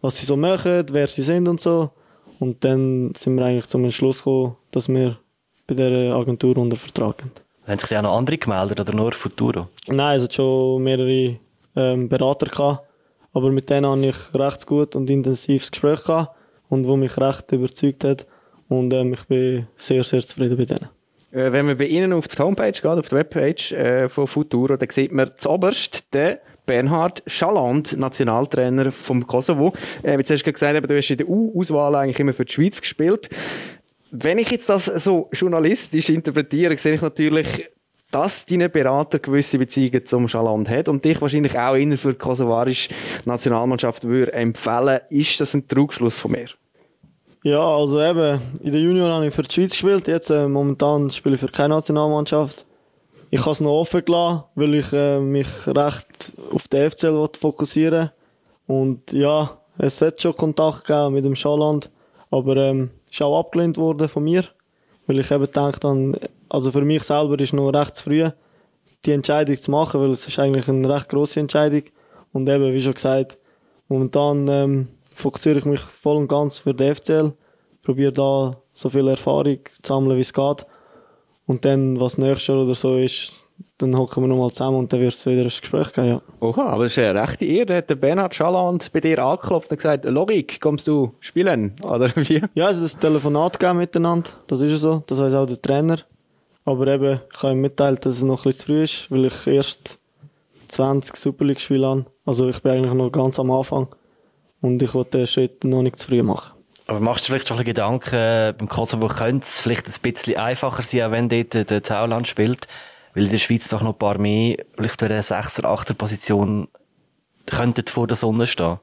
was sie so machen, wer sie sind und so. Und dann sind wir eigentlich zum Entschluss gekommen, dass wir bei dieser Agentur unter Vertrag sind. Haben sich auch noch andere gemeldet oder nur Futuro? Nein, es hat schon mehrere ähm, Berater gehabt, aber mit denen hatte ich recht gut und intensives Gespräch gehabt und wo mich recht überzeugt hat und ähm, ich bin sehr, sehr zufrieden bei denen. Äh, wenn man bei Ihnen auf die Homepage geht, auf die Webpage äh, von Futuro, dann sieht man zuoberst den Bernhard Schaland, Nationaltrainer vom Kosovo. Äh, jetzt hast du gesagt, du hast in der U-Auswahl eigentlich immer für die Schweiz gespielt. Wenn ich jetzt das so journalistisch interpretiere, sehe ich natürlich dass deine Berater gewisse Beziehungen zum Schaland hat und dich wahrscheinlich auch inner für die kosovarische Nationalmannschaft würde empfehlen, ist das ein Trugschluss von mir? Ja, also eben, in der Junior habe ich für die Schweiz gespielt, jetzt äh, momentan spiele ich für keine Nationalmannschaft. Ich habe es noch offen gelassen, weil ich äh, mich recht auf den FCL fokussieren Und ja, es hat schon Kontakt gegeben mit dem Schaland, aber ähm, ist auch abgelehnt worden von mir, weil ich eben gedacht habe, also für mich selber ist noch recht früh, die Entscheidung zu machen, weil es ist eigentlich eine recht grosse Entscheidung. Und eben, wie schon gesagt, momentan ähm, fokussiere ich mich voll und ganz für den FCL, probiere da so viel Erfahrung zu sammeln, wie es geht. Und dann, was nächstes Jahr oder so ist, dann hocken wir nochmal zusammen und dann wird es wieder ein Gespräch geben, ja. Oha, aber das ist eine rechte Ehre. Da hat der Bernhard Schaland bei dir angeklopft und gesagt, Logik, kommst du spielen? Oder wie? Ja, es hat ein Telefonat gegeben miteinander, das ist ja so, das weiß auch der Trainer. Aber eben, ich habe ihm mitteilt, dass es noch ein bisschen zu früh ist, weil ich erst 20 Super League-Spiele habe. Also ich bin eigentlich noch ganz am Anfang. Und ich wollte den Schritt noch nicht zu früh machen. Aber machst du vielleicht schon ein bisschen Gedanken, äh, beim Kosovo könnte es vielleicht ein bisschen einfacher sein, auch wenn dort der, der Tauland spielt, weil in der Schweiz doch noch ein paar mehr, vielleicht für eine 6er, 8er Position könnten vor der Sonne stehen.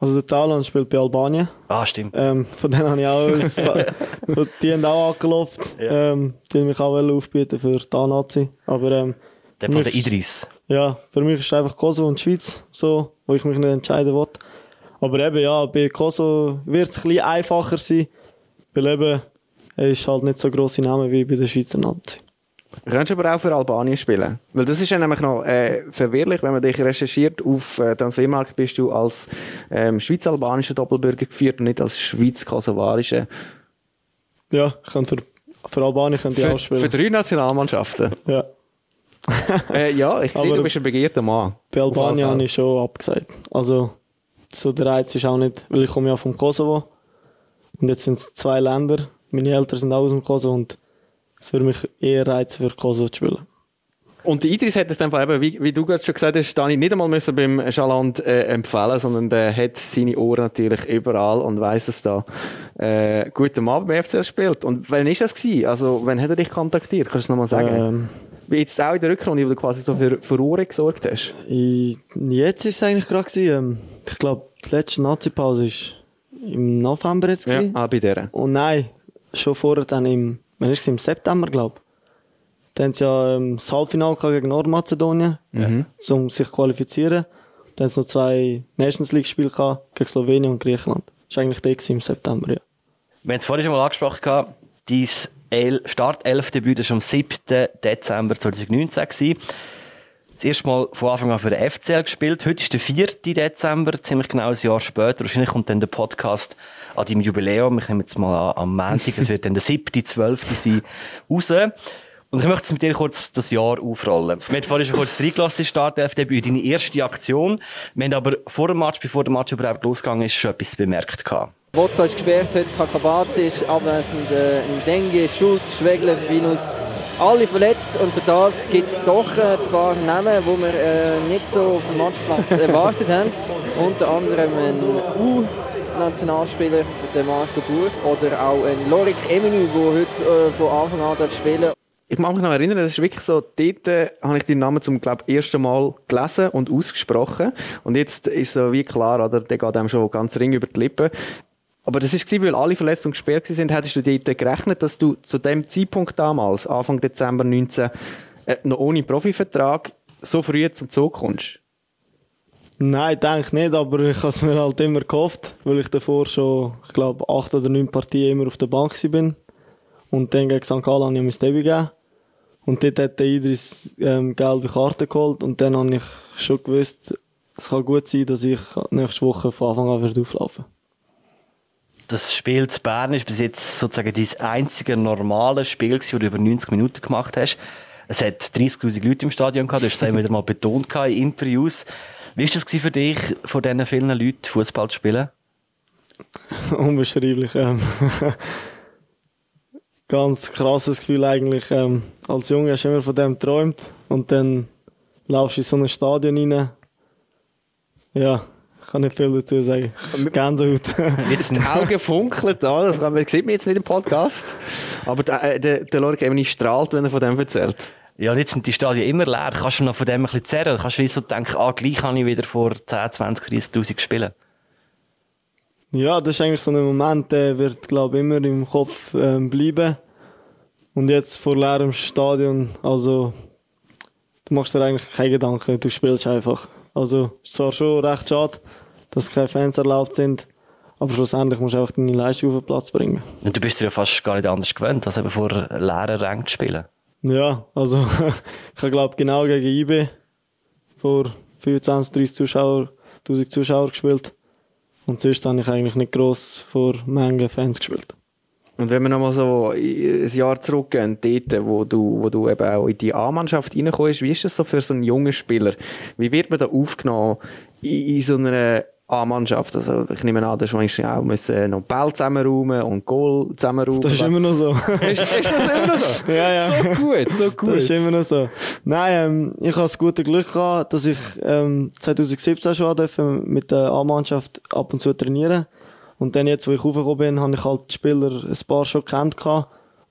Also der Tauland spielt bei Albanien. Ah, stimmt. Ähm, von denen habe ich auch, ein- die haben auch angelaufen. Ja. Ähm, die haben mich auch aufbieten für die A-Nazi. Aber ähm, Der von der ist- Idris. Ja, für mich ist es einfach Kosovo und Schweiz, so, wo ich mich nicht entscheiden will. Aber eben, ja, bei Kosovo wird es ein bisschen einfacher sein, weil eben, es ist halt nicht so grosse Namen wie bei der Schweizer Nazi. Du könntest aber auch für Albanien spielen. Weil das ist ja nämlich noch äh, verwirrlich, wenn man dich recherchiert. Auf äh, Transfermarkt bist du als ähm, schweiz-albanischer Doppelbürger geführt und nicht als schweiz-kosovarischer. Ja, für, für Albanien könnte ich Für, auch spielen. für drei Nationalmannschaften. Ja. äh, ja, ich sehe, Aber- du bist ein begehrter Mann. Bei Albanien habe ich schon abgesagt. Also, so der Reiz ist auch nicht, weil ich komme ja vom Kosovo. Und jetzt sind es zwei Länder. Meine Eltern sind auch aus dem Kosovo und es würde mich eher reizen, für Kosovo zu spielen. Und Idris hat es dann eben, wie, wie du gerade schon gesagt hast, Dani, nicht einmal müssen beim Schaland äh, empfehlen, sondern der hat seine Ohren natürlich überall und weiss, dass da äh, guten Mann beim FCL spielt. Und wann ist das gewesen? Also, wann hat er dich kontaktiert? Kannst du es nochmal sagen? Ähm, jetzt auch in der Rückrunde, wo du quasi so für, für Ohren gesorgt hast. Ich, jetzt ist es eigentlich gerade gewesen, ähm, ich glaube, die letzte Nazi-Pause ist im November jetzt Ja, gewesen. ah, bei der. Und nein, schon vorher dann im, wann ist es, im September, glaube ich. Dann haben sie ja ähm, das Halbfinale gegen Nordmazedonien, Mhm. um sich zu qualifizieren. Dann haben sie noch zwei Nations League-Spiele gehabt, gegen Slowenien und Griechenland. Das war eigentlich der im September, ja. Wir haben es vorhin schon mal angesprochen, gehabt, dein El Start-11-Debüt war am 7. Dezember 2019. gewesen. Das erste Mal von Anfang an für den FCL gespielt. Heute ist der 4. Dezember, ziemlich genau ein Jahr später. Wahrscheinlich kommt dann der Podcast an deinem Jubiläum. Ich nehme jetzt mal an, am Montag, das wird dann der 7., 12. sein, raus. Und ich möchte jetzt mit dir kurz das Jahr aufrollen. Wir haben vorhin schon kurz reingelassen, Start-11-Debüt, deine erste Aktion. Wir haben aber vor dem Match, bevor der Match überhaupt losgegangen ist, schon etwas bemerkt gehabt. Bozza ist gesperrt, heute Kakabazi ist abwesend, äh, Dengue, Schulz, Schwegler, Vinus, alle verletzt. Und durch das gibt es doch äh, ein paar Namen, die wir äh, nicht so auf dem Matchplatz erwartet haben. Unter anderem ein U-Nationalspieler, der Marco Burg, oder auch ein Lorik Emini, der heute äh, von Anfang an darf spielen Ich mag mich noch erinnern, das ist wirklich so, dort äh, habe ich deinen Namen zum, glaub, ersten Mal gelesen und ausgesprochen. Und jetzt ist so wie klar, oder, der geht einem schon ganz ring über die Lippen. Aber das war, weil alle Verletzungen gesperrt sind, hättest du dort gerechnet, dass du zu dem Zeitpunkt damals, Anfang Dezember 19, äh, noch ohne Profivertrag, so früh zum Zug kommst? Nein, denke nicht, aber ich habe es mir halt immer gehofft, weil ich davor schon, ich glaube, acht oder neun Partien immer auf der Bank bin. Und dann gegen St. Gallen habe ich mein Debüt gegeben. Und dort hat der Idris ähm, gelbe Karte geholt und dann habe ich schon gewusst, es kann gut sein, dass ich nächste Woche von Anfang an werde auflaufen Das Spiel zu Bern ist bis jetzt sozusagen dein einzige normale Spiel, das du über 90 Minuten gemacht hast. Es hat 30.000 Leute im Stadion gehabt, du hast es wieder mal betont in Interviews. Wie war das für dich, von diesen vielen Leuten Fußball zu spielen? Unbeschreiblich. Ähm. Ganz krasses Gefühl eigentlich. Ähm, als Junge hast du immer von dem geträumt und dann laufst du in so ein Stadion rein. Ja, kann nicht viel dazu sagen. Gänsehaut. Jetzt die Augen funkeln da, das kann- das sieht man jetzt nicht im Podcast. Aber der, äh, der, der Lorik Emini strahlt, wenn er von dem erzählt. Ja, jetzt sind die Stadien immer leer. Kannst du noch von dem ein bisschen zerren? Kannst du wie so denken, ah, gleich kann ich wieder vor 10, 20, 30'000 spielen? Ja, das ist eigentlich so ein Moment, der wird, glaube ich, immer im Kopf ähm, bleiben. Und jetzt vor leerem Stadion, also, du machst dir eigentlich keine Gedanken, du spielst einfach. Also, ist zwar schon recht schade, dass keine Fans erlaubt sind, aber schlussendlich musst du einfach deine Leistung auf den Platz bringen. Und du bist dir ja fast gar nicht anders gewöhnt, als eben vor leeren Rängen zu spielen. Ja, also, ich glaube genau gegen IB vor 25, 30 Zuschauer, 1000 Zuschauer gespielt. Und sonst habe ich eigentlich nicht gross vor Mengen Fans gespielt. Und wenn wir nochmal so ein Jahr zurückgehen, dort, wo du, wo du eben auch in die A-Mannschaft reinkommst, wie ist das so für so einen jungen Spieler? Wie wird man da aufgenommen in, in so einer A-Mannschaft? Also ich nehme an, dass wir auch müssen noch Ball zusammenräumen und Goal zusammenräumen. Das ist immer noch so. ist, ist das immer noch so? Ja, ja. So gut, so gut. Das ist immer noch so. Nein, ähm, ich habe das gute Glück gehabt, dass ich ähm, 2017 schon durfte mit der A-Mannschaft ab und zu trainieren. Und dann jetzt, wo ich raufgekommen bin, habe ich halt die Spieler ein paar schon kennt.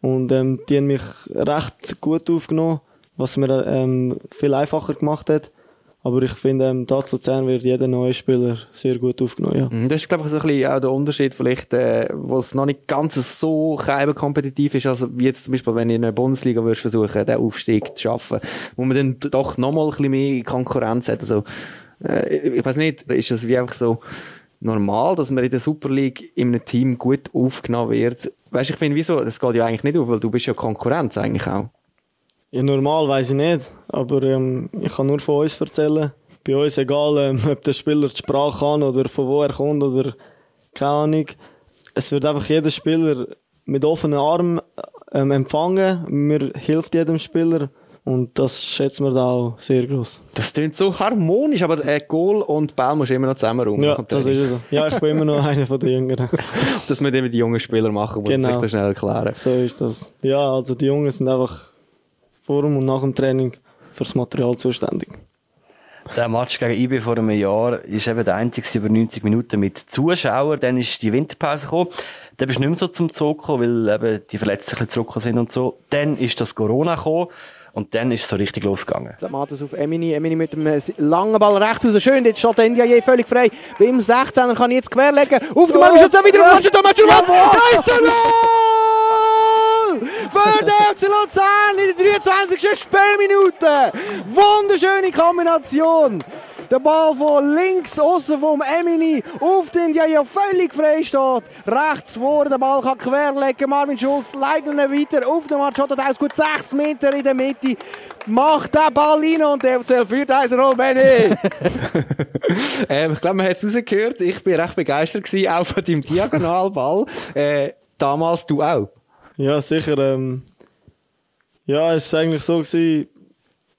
Und ähm, die haben mich recht gut aufgenommen, was mir ähm, viel einfacher gemacht hat. Aber ich finde, ähm, da zu Luzern wird jeder neue Spieler sehr gut aufgenommen. Ja. Mhm, Das ist, glaube ich, so ein bisschen auch der Unterschied, vielleicht, äh, wo es noch nicht ganz so kompetitiv ist, also wie jetzt zum Beispiel, wenn ihr in der Bundesliga würdest versuchen, den Aufstieg zu schaffen, wo man dann doch nochmal ein bisschen mehr Konkurrenz hat. Also, äh, ich weiß nicht, ist das wie einfach so normal, dass man in der Super League in einem Team gut aufgenommen wird? Weißt du, ich finde, wieso? Das geht ja eigentlich nicht auf, weil du bist ja Konkurrenz eigentlich auch. Ja, normal weiß ich nicht, aber ähm, ich kann nur von uns erzählen. Bei uns egal, ähm, ob der Spieler die Sprache kann oder von wo er kommt oder keine Ahnung. Es wird einfach jeder Spieler mit offenen Armen ähm, empfangen. Mir hilft jedem Spieler und das schätzen wir da auch sehr groß. Das klingt so harmonisch, aber äh, Goal und Ball musst du immer noch zusammenräumen. Ja, das ist es so. Ja, ich bin immer noch einer von den Jüngeren. Das müssen immer die jungen Spieler machen, die Genau. ich das schnell erklären. So ist das. Ja, also die Jungen sind einfach vor dem und nach dem Training fürs Material zuständig. Der Match gegen IB vor einem Jahr ist eben der einzige über 90 Minuten mit Zuschauern. Dann ist die Winterpause gekommen. Dann bist du nicht mehr so zum Zug gekommen, weil eben die Verletzten ein bisschen zurückgekommen sind und so. Dann ist das Corona gekommen. Und dann ist es so richtig losgegangen. Matas auf Emini. Emini mit dem äh, langen Ball rechts raus. Schön, jetzt steht der Ndiaye völlig frei. Beim 16er kann ich jetzt querlegen. Auf den Mann, auch wieder auf Mann, Da ist er Goal! Für den FC Luzern in der 23. Spielminute. Wunderschöne Kombination. Der Ball von links außen vom Emini auf den Ndiaye völlig frei steht. Rechts vor, der Ball kann querlegen. Marvin Schulz leitet ihn weiter auf den Mann. Schaut aus gut 6 Meter in der Mitte. Macht den Ball rein und der FCL führt 1-0, Benny. ähm, ich glaube, man hat es rausgehört. Ich bin recht begeistert gewesen, auch von deinem Diagonalball. Äh, damals du auch. Ja, sicher. Ähm, ja, es war eigentlich so, gewesen,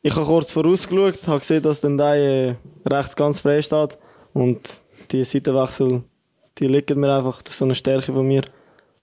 ich habe kurz vorausgeschaut, habe gesehen, dass der äh, rechts ganz frei steht und die Seitenwechsel, die liegen mir einfach, das ist so eine Stärke von mir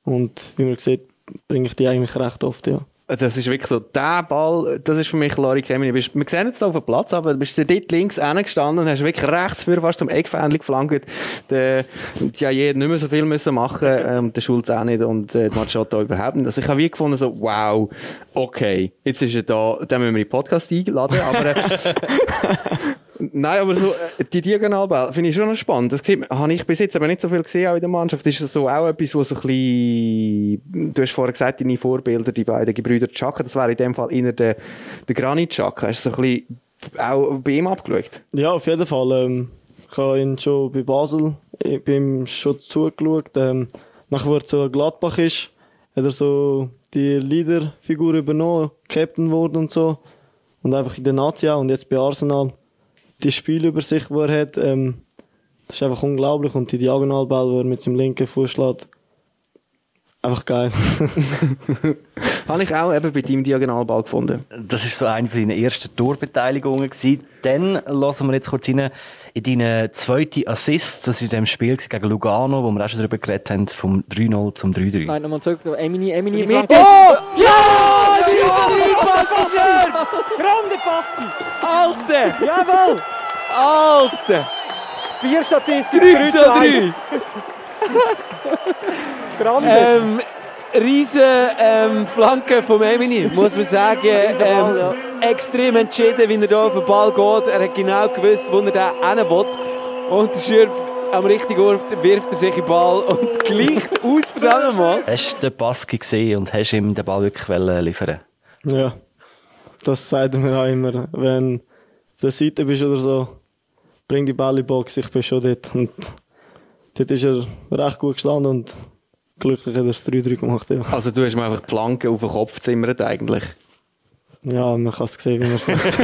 und wie man sieht, bringe ich die eigentlich recht oft, ja. Das ist wirklich so, der Ball, das ist für mich Lari Kemini. Wir sehen jetzt auf dem Platz, aber du bist dort links gestanden und hast wirklich rechts für fast zum Eckfähnchen geflankt. Der, die haben nicht mehr so viel müssen machen, ähm, der Schulz auch nicht und äh, die Machado überhaupt nicht. Also ich habe wie gefunden so, wow, okay, jetzt ist er da, den müssen wir den Podcast einladen, aber äh, Nein, aber so, äh, die Diagonalbälle finde ich schon noch spannend. Das habe ich bis jetzt aber nicht so viel gesehen auch in der Mannschaft. Ist das so auch etwas, wo so ein bisschen, du hast vorher gesagt, deine Vorbilder, die beiden Gebrüder Chaka, das wäre in dem Fall eher der, der Granit Chaka. Hast du so ein bisschen auch bei ihm abgeschaut? Ja, auf jeden Fall. Ähm, ich habe ihn schon bei Basel, ich bin ihm schon zugeschaut. Ähm, nachher, wo er zu Gladbach ist, hat er so die Leaderfigur übernommen, Captain wurde und so. Und einfach in der Nazi auch und jetzt bei Arsenal. Die Spielübersicht, die er hat, ähm, das ist einfach unglaublich. Und die Diagonalball, die er mit seinem linken Fuß schlägt, einfach geil. Habe ich auch eben bei deinem Diagonalball gefunden. Das ist so eine von deinen ersten Torbeteiligungen gewesen. Dann lassen wir jetzt kurz rein in deinen zweiten Assist. Das war in dem Spiel gegen Lugano, wo wir auch schon darüber geredet haben, vom 3-0 zum 3-3. Nein, nochmal zurück. Emini, Emini Mitte. Oh! Ja! 3 zu 3 Pass geschert! Grande Pasti! Alter! Jawohl! Alter! Bierstatistik 3 zu 3! Grande! Ähm, riesen ähm, Flanke vom Emini, muss man sagen. Ähm, extrem entschieden, wie er hier auf den Ball geht. Er hat genau gewusst, wo er den hin will. Und Schürf am richtigen Ort wirft er sich in den Ball und gleicht aus den Mal. Hast du den Pass gesehen und hast ihm den Ball wirklich liefern Ja, das sagt er mir auch immer. Wenn du auf der Seite bist oder so, bring die Ball in die Box, ich bin schon dort. Und dort ist er recht gut gestanden und glücklich hat er das 3-3 gemacht. Ja. Also du hast mir einfach die Flanke auf den Kopf zimmert eigentlich. Ja, man kann es sehen, wie man es sagt.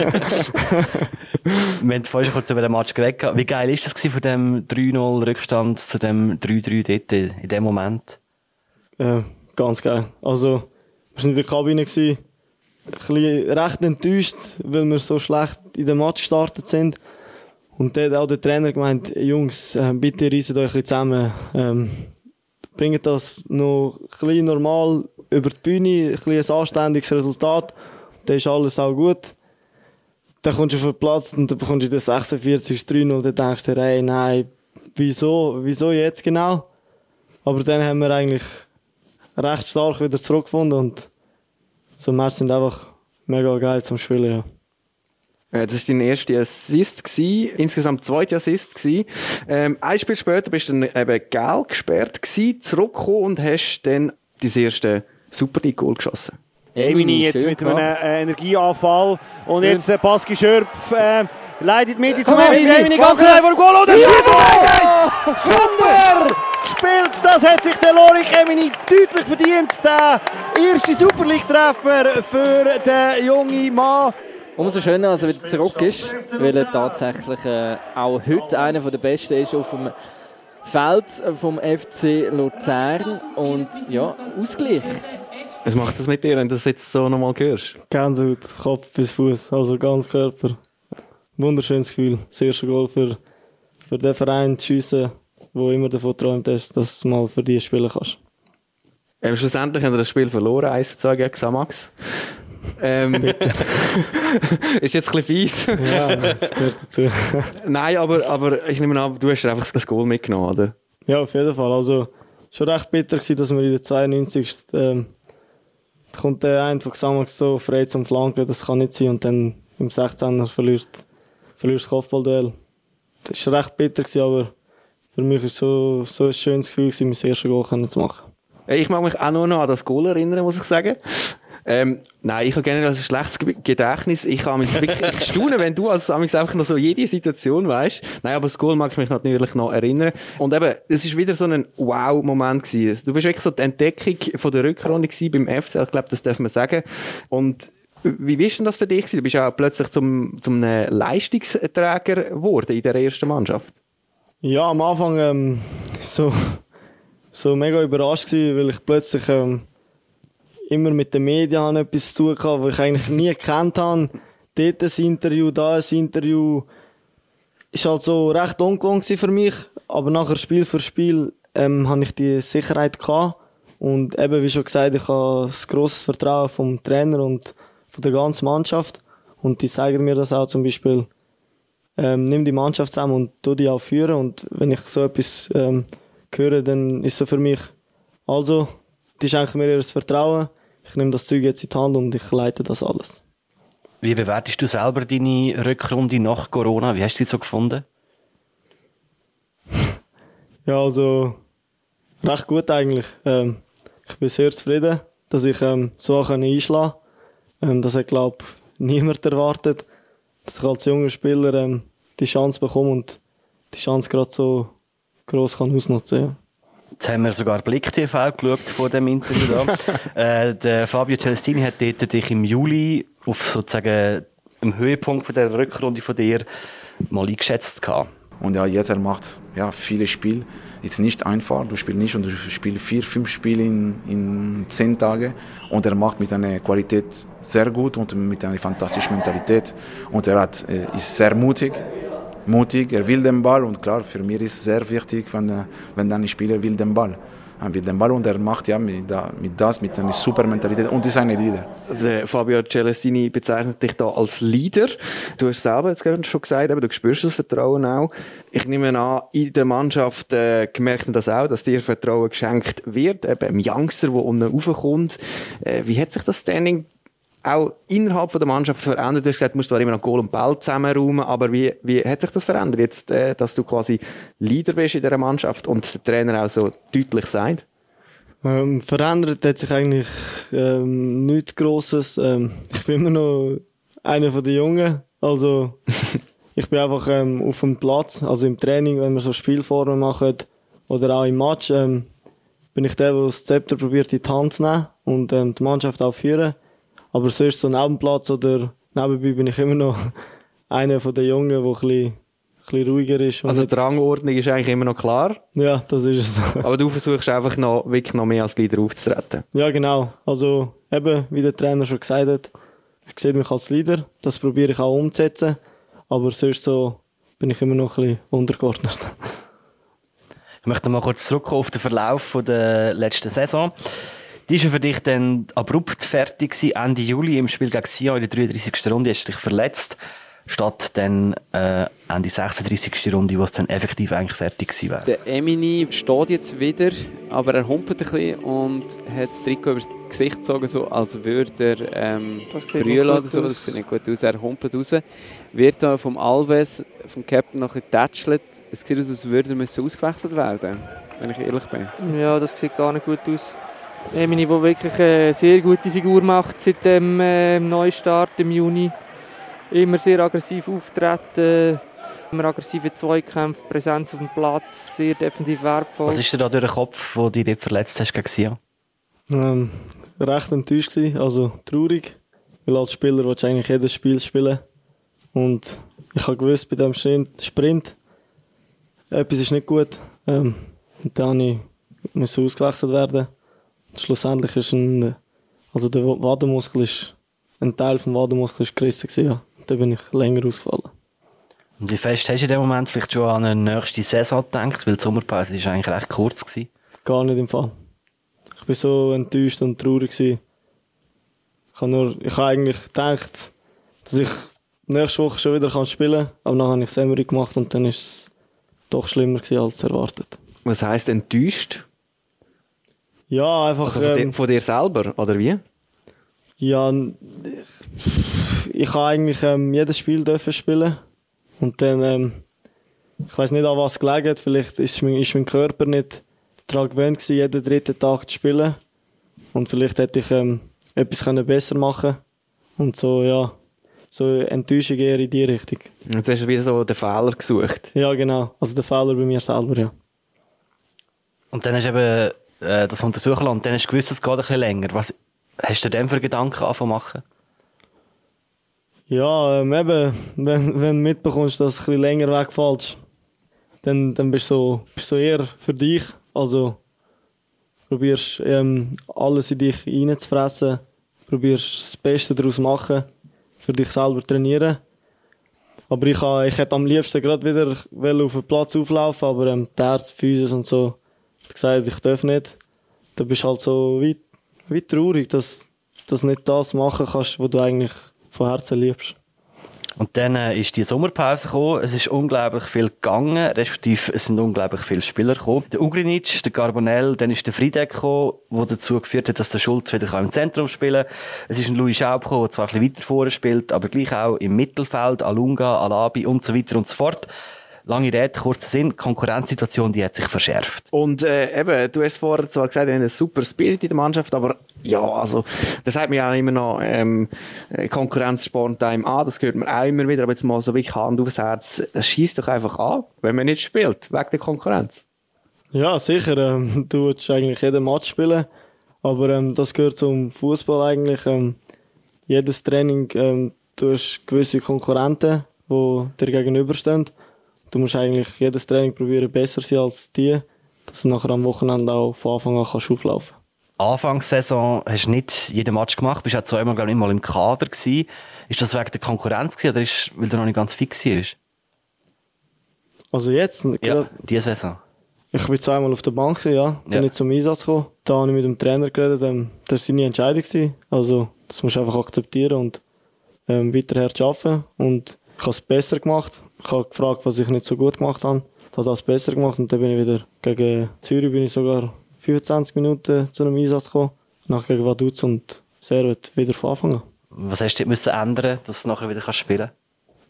Wir haben vorhin schon kurz über den Match geredet. Wie geil ist das gewesen von dem 3-0 Rückstand zu dem 3-3 dort in dem Moment? Ja, ganz geil. Also, wir waren in der Kabine, gewesen, bisschen recht enttäuscht, weil wir so schlecht in den Match gestartet sind. Und dann hat auch der Trainer gemeint, Jungs, äh, bitte reiset euch ein zusammen. Ähm, bringt das noch ein normal über die Bühne, ein bisschen ein anständiges Resultat. Dann ist alles auch gut. Dann kommst du auf den Platz und dann bekommst du den 46 3 und dann denkst du dir, hey, nein, wieso, wieso jetzt genau? Aber dann haben wir eigentlich recht stark wieder zurückgefunden und so Matches sind einfach mega geil zum Spielen, ja. Äh, Das war dein erster Assist, gewesen, insgesamt zweiter Assist. Gewesen. Ähm, ein Spiel später bist du dann eben gelb gesperrt, gewesen, zurückgekommen und hast dann dein erste Super League-Goal geschossen. Emini jetzt mit einem gemacht. äh, Energieanfall. Und jetzt äh, Pascal Schürpf äh, leitet mit zum Emini. Emini, Emini ganz allein vor dem Goal. Und er schießt Super gespielt. Das hat sich der Lorik Emini deutlich verdient. Der erste Super League-Treffer für den jungen Mann. Umso schöner, als er wieder zurück ist, weil er tatsächlich äh, auch heute einer der Besten ist auf dem Feld vom FC Luzern. Und ja, Ausgleich. Was macht das mit dir, wenn du das jetzt so nochmal hörst? Gänsehaut, Kopf bis Fuß, also ganz Körper. Wunderschönes Gefühl. Das erste Goal für, für den Verein zu schiessen, wo immer davon träumt hast, dass du mal für die spielen kannst. Ähm, schlussendlich haben wir das Spiel verloren, 1 zu 2 gegen Xamax. Ähm, ist jetzt ein bisschen fies. Ja, das gehört dazu. Nein, aber, aber ich nehme an, du hast einfach das Goal mitgenommen, oder? Ja, auf jeden Fall. Also, schon recht bitter gewesen, dass wir in der 92. Ähm, kommt der eine von Xamax so frei zum Flanken, das kann nicht sein. Und dann im 16er verliert, verlierst das Kopfballduell. Das war recht bitter, aber für mich war es so, so ein schönes Gefühl, gewesen, mein erstes Goal zu machen. Ich mag mich auch nur noch an das Goal erinnern, muss ich sagen. Ähm, nein, ich habe generell ein schlechtes Ge- Gedächtnis. Ich kann mich wirklich ich staune, wenn du als amigs einfach noch so jede Situation weißt. Nein, aber das Goal mag ich mich natürlich noch erinnern. Und eben, es ist wieder so ein Wow-Moment. Du bist wirklich so die Entdeckung von der Rückrunde beim FC. Ich glaube, das darf man sagen. Und wie war denn das für dich? Du bist auch plötzlich zum, zum einem Leistungsträger geworden in der ersten Mannschaft. Ja, am Anfang ähm, so, so mega überrascht gewesen, weil ich plötzlich ähm, immer mit den Medien etwas zu tun hatte, was ich eigentlich nie gekannt habe. Dort ein Interview, da ein Interview. Ist halt so recht ungewohnt für mich, aber nachher Spiel für Spiel ähm, habe ich die Sicherheit gehabt. Und eben, wie schon gesagt, ich habe ein grosses Vertrauen vom Trainer und von der ganzen Mannschaft. Und die zeigen mir das auch zum Beispiel, ähm, nimm die Mannschaft zusammen und tu die auch führen. Und wenn ich so etwas ähm, höre, dann ist so für mich, also, die schenken mir ihr Vertrauen. Ich nehme das Zeug jetzt in die Hand und ich leite das alles. Wie bewertest du selber deine Rückrunde nach Corona? Wie hast du sie so gefunden? Ja, also recht gut eigentlich. Ähm, ich bin sehr zufrieden, dass ich ähm, so einschlagen konnte. Ähm, das hat, glaube niemand erwartet, dass ich als junger Spieler ähm, die Chance bekomme und die Chance gerade so gross kann ausnutzen ja. Jetzt haben wir sogar Blick TV geschaut vor dem Interview da. äh, der Fabio Celestini hat dort dich im Juli auf sozusagen im Höhepunkt von der Rückrunde von dir mal eingeschätzt gehabt. Und ja, jetzt er macht ja, viele Spiele. Ist nicht einfach. Du spielst nicht und du spielst vier, fünf Spiele in, in zehn Tagen. Und er macht mit einer Qualität sehr gut und mit einer fantastischen Mentalität. Und er hat, äh, ist sehr mutig. Mutig, er will den Ball. Und klar, für mich ist es sehr wichtig, wenn, äh, wenn ein Spieler will den Ball. Er will den Ball und er macht ja mit, mit das, mit einer super Mentalität. Und ist ein Leader. Der Fabio Celestini bezeichnet dich da als Leader. Du hast selber jetzt gerade schon gesagt, aber du spürst das Vertrauen auch. Ich nehme an, in der Mannschaft äh, merkt man das auch, dass dir Vertrauen geschenkt wird, eben im Youngster, der unten raufkommt. Äh, wie hat sich das Standing auch innerhalb von der Mannschaft verändert? Du hast gesagt, du musst zwar immer noch Goal und Ball zusammenräumen, aber wie, wie hat sich das verändert jetzt, äh, dass du quasi Leader bist in dieser Mannschaft und der Trainer auch so deutlich sagt? Ähm, verändert hat sich eigentlich ähm, nichts Grosses. Ähm, ich bin immer noch einer von den Jungen. Also, ich bin einfach ähm, auf dem Platz, also im Training, wenn wir so Spielformen machen oder auch im Match, ähm, bin ich der, der das Zepter probiert in die Hand zu nehmen und ähm, die Mannschaft auch führen. Aber sonst so neben dem Platz oder nebenbei bin ich immer noch einer von den Jungen, der ein bisschen, ein bisschen ruhiger ist. Also die Rangordnung ist eigentlich immer noch klar, ja, das ist es. aber du versuchst einfach noch, wirklich noch mehr als Leader aufzutreten. Ja, genau. Also eben, wie der Trainer schon gesagt hat, ich sehe mich als Leader. Das probiere ich auch umzusetzen. Aber sonst so bin ich immer noch ein bisschen untergeordnet. Ich möchte mal kurz zurückkommen auf den Verlauf von der letzten Saison. Die ist ja für dich dann abrupt fertig gewesen. Ende Juli im Spiel gegen Sion in der 33. Runde hast du dich verletzt. Statt dann äh, Ende 36. Runde, wo es dann effektiv eigentlich fertig gewesen wäre. Der Emini steht jetzt wieder, aber er humpelt ein bisschen und hat das Trikot übers Gesicht gezogen, so als würde er ähm, brüllen oder so. aus. Das sieht nicht gut aus. Er humpelt raus. Wird da vom Alves, vom Captain, noch ein bisschen tätschelt. Es sieht aus, als würde er ausgewechselt werden, wenn ich ehrlich bin. Ja, das sieht gar nicht gut aus. Emini, der wirklich eine sehr gute Figur macht seit dem äh, Neustart im Juni. Immer sehr aggressiv auftreten, immer aggressive Zweikämpfe, Präsenz auf dem Platz, sehr defensiv wertvoll. Was ist dir da durch den Kopf, wo du dich dort verletzt hast gegen Sion? Ähm, recht enttäuscht gewesen, also traurig. Weil als Spieler willst du eigentlich jedes Spiel spielen. Und ich habe gewusst, bei diesem Sprint, etwas ist nicht gut. Ähm, und dann habe ich musste ausgewechselt werden. Schlussendlich ist ein, also der Wadenmuskel ist, ein Teil vom Wadenmuskel ist gerissen gewesen, ja. Dann bin ich länger ausgefallen. Und wie fest hast du in dem Moment vielleicht schon an eine nächste Saison gedacht? Weil die Sommerpause ist eigentlich recht kurz gewesen. Gar nicht im Fall. Ich bin so enttäuscht und traurig gewesen. Ich habe nur, ich habe eigentlich gedacht, dass ich nächste Woche schon wieder kann spielen kann. Aber dann habe ich Semmery gemacht und dann ist es doch schlimmer gewesen als erwartet. Was heisst enttäuscht? Ja, einfach, Also von, ähm, dir, von dir selber, oder wie? ja, ich, ich habe eigentlich ähm, jedes Spiel dürfen spielen. Und dann, ähm, ich weiß nicht, an was gelegen hat. Vielleicht ist mein, ist mein Körper nicht daran gewöhnt gewesen, jeden dritten Tag zu spielen. Und vielleicht hätte ich ähm, etwas können besser machen Und so, ja, so Enttäuschung eher in die Richtung. Jetzt hast du wieder so den Fehler gesucht. Ja, genau. Also der Fehler bei mir selber, ja. Und dann hast du eben äh, das untersuchen lassen und dann hast du gewusst, es geht ein bisschen länger. Was hast du denn für Gedanken angefangen zu machen? Ja, ähm, eben, wenn, wenn du mitbekommst, dass du ein bisschen länger wegfällst, dann, dann bist du so, bist du eher für dich. Also probierst ähm, alles in dich reinzufressen, probierst das Beste daraus machen, für dich selber trainieren. Aber ich, ich hätte am liebsten gerade wieder auf den Platz auflaufen, aber ähm, die Ärzte, Physios und so, gesagt, ich darf nicht. Da bist du halt so wie, wie traurig, dass dass du nicht das machen kannst, was du eigentlich von Herzen liebst. Und dann äh, ist die Sommerpause gekommen. Es ist unglaublich viel gegangen, respektive es sind unglaublich viele Spieler gekommen. Der Ugrinic, der Carbonell, dann ist der Friedeck gekommen, der dazu geführt hat, dass der Schulz wieder im Zentrum spielen kann. Es ist ein Louis Schaub gekommen, der zwar ein bisschen weiter vorne spielt, aber gleich auch im Mittelfeld, Alunga, Alabi und so weiter und so fort. Lange Rede, kurzer Sinn, die Konkurrenzsituation, die hat sich verschärft. Und äh, eben, du hast vorher zwar gesagt, ihr habt einen super Spirit in der Mannschaft, aber ja, also, das sagt man ja auch immer noch, ähm, äh, Konkurrenz spornt einem an, das hört man auch immer wieder, aber jetzt mal so wirklich Hand aufs Herz, das schießt doch einfach an, wenn man nicht spielt, wegen der Konkurrenz. Ja, sicher. Ähm, du willst eigentlich jeden Match spielen, aber ähm, das gehört zum Fußball eigentlich. Ähm, jedes Training, ähm, du hast gewisse Konkurrenten, die dir gegenüberstehen. Du musst eigentlich jedes Training probieren, besser sein als die, dass du nachher am Wochenende auch von Anfang an kannst auflaufen Anfangssaison hast du nicht jeden Match gemacht, bist auch zweimal, glaube ich, nicht mal im Kader gewesen. Ist das wegen der Konkurrenz gewesen, oder ist, weil du noch nicht ganz fix warst? Also jetzt? Ja, diese Saison. Ich bin zweimal auf der Bank, ja. Bin Ja. nicht zum Einsatz gekommen. Da habe ich mit dem Trainer geredet. Ähm, das war seine Entscheidung. Gewesen. Also, das musst du einfach akzeptieren und ähm, weiterher arbeiten. Und ich habe es besser gemacht. Ich habe gefragt, was ich nicht so gut gemacht habe. Ich habe das besser gemacht und dann bin ich wieder gegen Zürich bin ich sogar 25 Minuten zu einem Einsatz gekommen. Nach gegen Vaduz und Servet wieder von Anfang an. Was hast du müssen ändern, dass du nachher wieder kannst spielen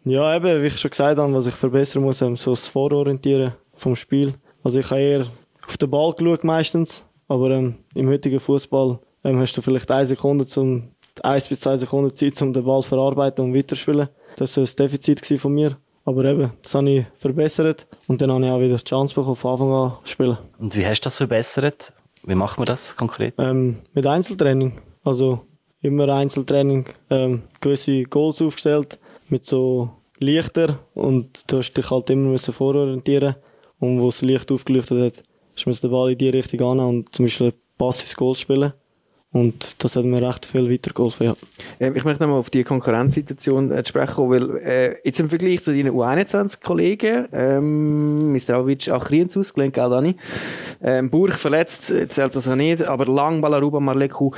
Ja, eben, wie ich schon gesagt habe, was ich verbessern muss, ähm, so das Vororientieren vom Spiel. Also ich habe eher auf den Ball geschaut meistens, aber ähm, im heutigen Fußball ähm, hast du vielleicht eine Sekunde zum eins bis zwei Sekunden Zeit, um den Ball zu verarbeiten und weiterzuspielen. Das war ein Defizit von mir. Aber eben, das habe ich verbessert und dann habe ich auch wieder die Chance bekommen, von Anfang an zu spielen. Und wie hast du das verbessert? Wie macht man das konkret? Ähm, mit Einzeltraining. Also immer Einzeltraining, ähm, gewisse Goals aufgestellt mit so Lichter und du hast dich halt immer müssen vororientieren und wo das Licht aufgeleuchtet hat, hast du den Ball in die Richtung an und zum Beispiel Pass ins Goal spielen. Und das hat mir recht viel weitergeholfen, ja. Ähm, ich möchte nochmal auf die Konkurrenzsituation äh, sprechen, weil äh, jetzt im Vergleich zu deinen U21-Kollegen, ähm, Mistravovic auch Kriens ausgelenkt, gell, Dani? Ähm, Burg verletzt, äh, zählt das auch nicht, aber Lang, Balaruba, Marleku,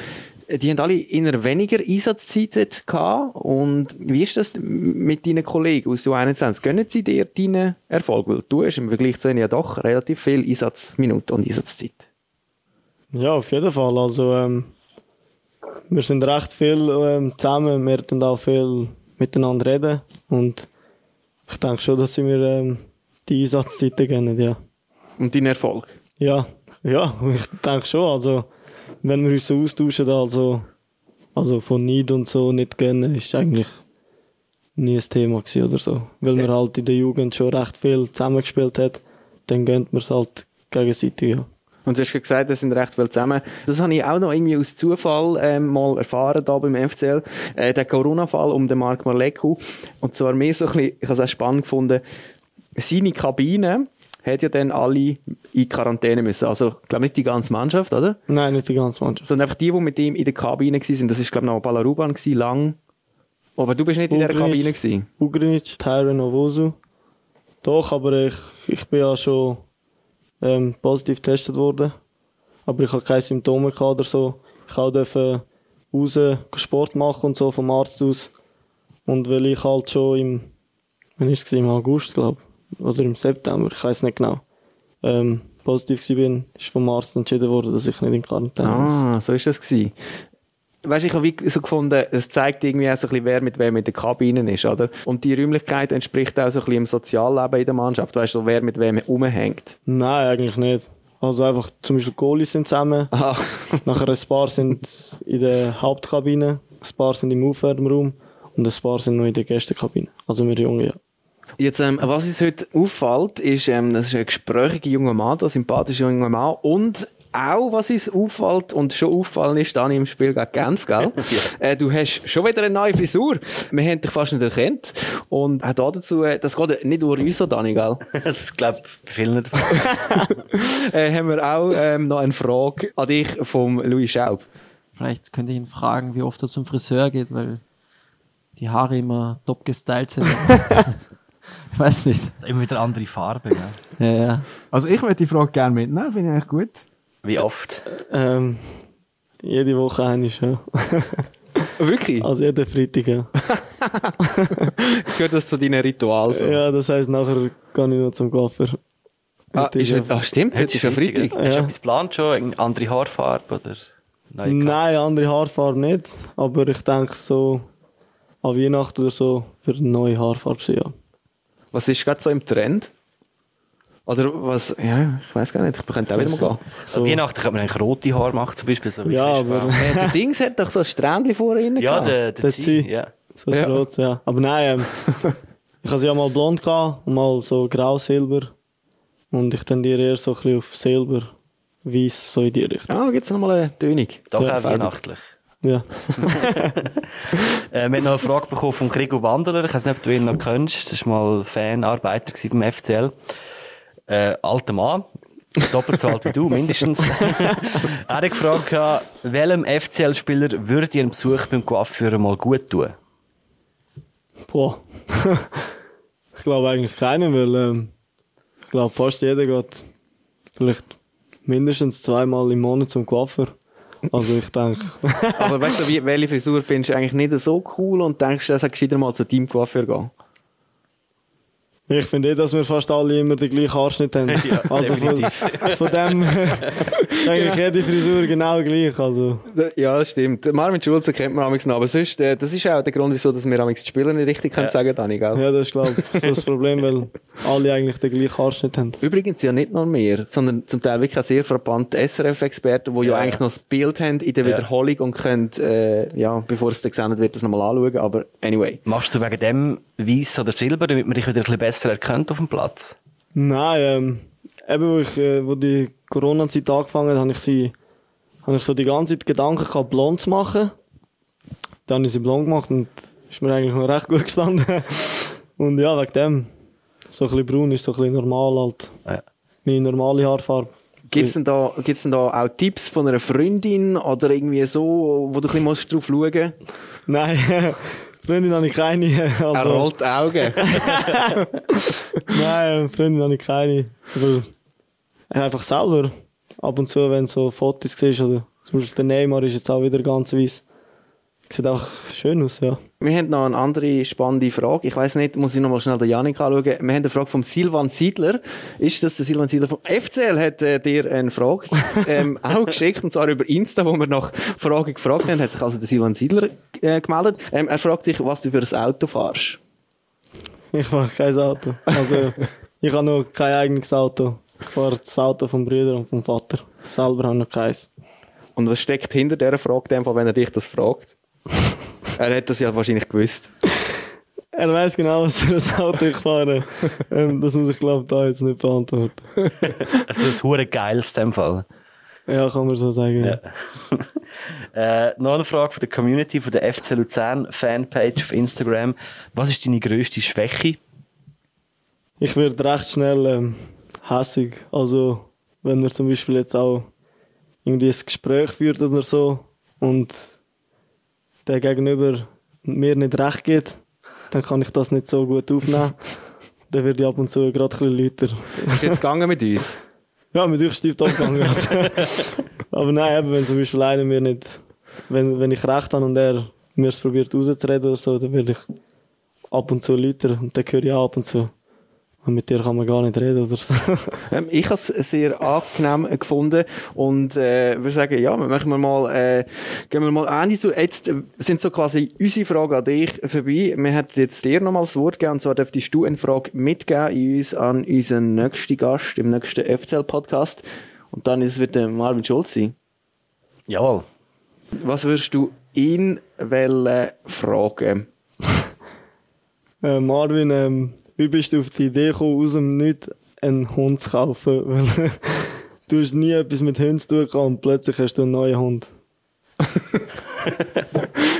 äh, die haben alle inner weniger Einsatzzeit gehabt. Und wie ist das mit deinen Kollegen aus der U21? Gönnen sie dir deinen Erfolg? Weil du hast im Vergleich zu ihnen ja doch relativ viel Einsatzminuten und Einsatzzeit. Ja, auf jeden Fall. Also, ähm, wir sind recht viel ähm, zusammen, wir reden auch viel miteinander reden und ich denke schon, dass sie mir ähm, die Einsatzzeiten geben, ja. Und deinen Erfolg? Ja, ja, ich denke schon, also wenn wir uns so austauschen, also, also von Neid und so nicht gönnen, ist eigentlich nie ein Thema gewesen oder so. Weil man halt in der Jugend schon recht viel zusammengespielt hat, dann gönnt man es halt gegenseitig, ja. Und du hast gesagt, wir sind recht viel zusammen. Das habe ich auch noch irgendwie aus Zufall ähm, mal erfahren da beim FCL. Äh, der Corona-Fall um den Marc Marleku. Und zwar mehr so ein bisschen, ich habe es auch spannend gefunden, seine Kabine hat ja dann alle in Quarantäne müssen. Also, ich glaube nicht die ganze Mannschaft, oder? Nein, nicht die ganze Mannschaft. Sondern einfach die, die mit ihm in der Kabine waren. Das war, glaube ich, noch Balaruban, gewesen, lang. Aber du bist nicht in der Kabine gewesen. Ugrinic, Tyron Owosu. Doch, aber ich, ich bin ja schon ähm, positiv getestet worden. Aber ich hatte keine Symptome oder so. Ich durfte raus Sport machen und so vom Arzt aus. Und weil ich halt schon im, wann ist es im August, glaube oder im September, ich weiß nicht genau, ähm, positiv war, ist vom Arzt entschieden worden, dass ich nicht in Quarantäne muss. Ah, so ist das gewesen. Weißt, ich habe so gefunden, es zeigt irgendwie auch so ein bisschen, wer mit wem in der Kabine ist, oder? Und die Räumlichkeit entspricht auch so ein bisschen im Sozialleben in der Mannschaft. Weißt du, wer mit wem umhängt? Nein, eigentlich nicht. Also einfach, zum Beispiel Goalies sind zusammen. Aha. Nachher ein paar sind in der Hauptkabine, ein paar sind im Aufwärmraum und ein paar sind noch in der Gästekabine. Also wir Jungen, ja. Jetzt, ähm, was uns heute auffällt, ist, ähm, das ist ein gesprächiger junger Mann, ein sympathischer junger Mann und auch, was uns auffällt und schon aufgefallen ist, dann im Spiel gegen Genf, gell? ja. äh, du hast schon wieder eine neue Frisur. Wir haben dich fast nicht erkannt. Und auch dazu, äh, das geht nicht nur uns so, Dani, gell? das glaube ich vielen äh, haben wir auch ähm, noch eine Frage an dich vom Louis Schaub. Vielleicht könnte ich ihn fragen, wie oft er zum Friseur geht, weil die Haare immer top gestylt sind. ich weiß nicht. Immer wieder andere Farbe, gell? Ja, ja. Also ich würde die Frage gerne mitnehmen, finde ich eigentlich gut. Wie oft? Ähm, jede Woche eine schon. Wirklich? Also jeden Freitag, ja. Gehört das zu deinen Ritualen? So? Ja, das heisst, nachher gehe ich noch zum Coiffeur. Ah, ist ja, ah, stimmt, heute ist ja Freitag. Hast du etwas geplant schon? Eine andere Haarfarbe? Oder? Nein, Nein, andere Haarfarbe nicht. Aber ich denke so, an Weihnachten oder so, für eine neue Haarfarbe ja. Was ist gerade so im Trend? Oder was, ja, ich weiß gar nicht, ich könnte auch wieder mal gehen. So. Weihnachten könnte man eigentlich rote Haare machen, zum Beispiel. So ja, aber... ja, der Dings hat doch so ein Strändchen vorhin Ja, der, der, der Zieh, ja. So ein ja. rotes, ja. Aber nein, ähm, ich hatte ja mal blond gehabt und mal so grau-silber. Und ich tendiere eher so ein bisschen auf silber, weiß, so in die Richtung. Ah, gibt es nochmal eine Tönung? Doch ja, auch weihnachtlich. Ja. äh, wir haben noch eine Frage bekommen von Gregor Wanderer. Ich weiß nicht, ob du ihn noch kennst. Das war mal Fanarbeiter beim FCL. Äh, alter Mann. Doppelt so alt wie du, mindestens. er hat gefragt, welchem FCL-Spieler würde ihr einen Besuch beim Coiffeur mal gut tun? Boah. ich glaube eigentlich keinen, weil ähm, ich glaube fast jeder geht vielleicht mindestens zweimal im Monat zum Coiffeur. Also ich denke. Aber weißt du, wie, welche Frisur findest du eigentlich nicht so cool und denkst, dass du gescheiter mal zu deinem Coiffeur gehen? Ich finde eh, dass wir fast alle immer den gleichen Haarschnitt haben. Ja, also von, von dem eigentlich jede Frisur genau gleich. Also. Ja, das stimmt. Marvin Schulze kennt man amigs noch, aber sonst, äh, das ist auch der Grund, wieso dass wir amigs die Spieler nicht richtig können sagen, Dani, gell? Ja, das ist glaube ich so das Problem, weil alle eigentlich den gleichen Haarschnitt haben. Übrigens ja nicht nur mehr, sondern zum Teil wirklich auch sehr frappante SRF-Experten, die ja, Ja, eigentlich noch das Bild haben in der Ja. Wiederholung und können, äh, ja, bevor es dann gesendet wird, das nochmal anschauen. Aber anyway. Machst du wegen dem Weiß oder Silber, damit man dich wieder ein bisschen besser erkennt auf dem Platz? Nein, ähm, eben wo, ich, äh, wo die Corona-Zeit angefangen hat, habe ich, sie, habe ich so die ganze Zeit Gedanken gehabt, blond zu machen. Dann habe ich sie blond gemacht und ist mir eigentlich noch recht gut gestanden. und ja, wegen dem. So ein bisschen braun ist so ein bisschen normal halt. Ja. Meine normale Haarfarbe. Gibt's denn da, gibt's denn da auch Tipps von einer Freundin oder irgendwie so, wo du ein bisschen drauf schauen musst? Nein, Freundin habe ich keine. Also, Er rollt die Augen. Nein, Freundin habe ich keine. Aber einfach selber. Ab und zu, wenn so Fotos siehst, oder zum Beispiel der Neymar ist jetzt auch wieder ganz weiß. Sieht auch schön aus, ja. Wir haben noch eine andere spannende Frage. Ich weiß nicht, muss ich noch mal schnell den Janik anschauen. Wir haben eine Frage vom Silvan Siedler. Ist das der Silvan Siedler vom FCL? Hat äh, dir eine Frage ähm, auch geschickt, und zwar über Insta, wo wir nach Fragen gefragt haben, hat sich also der Silvan Siedler äh, gemeldet. Ähm, er fragt dich, was du für ein Auto fährst. Ich fahre kein Auto. Also, ich habe noch kein eigenes Auto. Ich fahre das Auto vom Bruder und vom Vater. Selber habe ich noch keins. Und was steckt hinter dieser Frage, in dem Fall, wenn er dich das fragt? er hat das ja wahrscheinlich gewusst. Er weiß genau, was für ein Auto ich fahre. ähm, das muss ich, glaube da jetzt nicht beantworten. Also ein hure geiles in dem Fall. Ja, kann man so sagen. Ja. Äh, noch eine Frage von der Community, von der FC Luzern Fanpage auf Instagram. Was ist deine grösste Schwäche? Ich werde recht schnell ähm, hässig. Also, wenn man zum Beispiel jetzt auch irgendwie ein Gespräch führt oder so und der Gegenüber mir nicht recht gibt, dann kann ich das nicht so gut aufnehmen. dann werde ich ab und zu gerade ein bisschen lauter. Ist jetzt gegangen mit uns? Ja, mit euch stimmt auch gegangen. Aber nein, eben, wenn zum Beispiel einer mir nicht, wenn, wenn ich recht habe und er mir es probiert rauszureden oder so, dann werde ich ab und zu lauter und dann höre ich auch ab und zu. Und mit dir kann man gar nicht reden oder so. Ähm, ich habe es sehr angenehm gefunden und äh, würde sagen, ja, machen wir mal, äh, gehen wir mal Ende zu. Jetzt sind so quasi unsere Fragen an dich vorbei. Wir hätten jetzt dir nochmal das Wort gegeben und zwar dürftest du eine Frage mitgeben in uns an unseren nächsten Gast im nächsten FCL-Podcast und dann ist es wird der Marvin Schulz sein. Jawohl. Was würdest du ihn wollen fragen? Äh, Marvin, ähm, wie bist du auf die Idee gekommen, aus dem Nichts einen Hund zu kaufen? Weil du hast nie etwas mit Hunden zu tun und plötzlich hast du einen neuen Hund.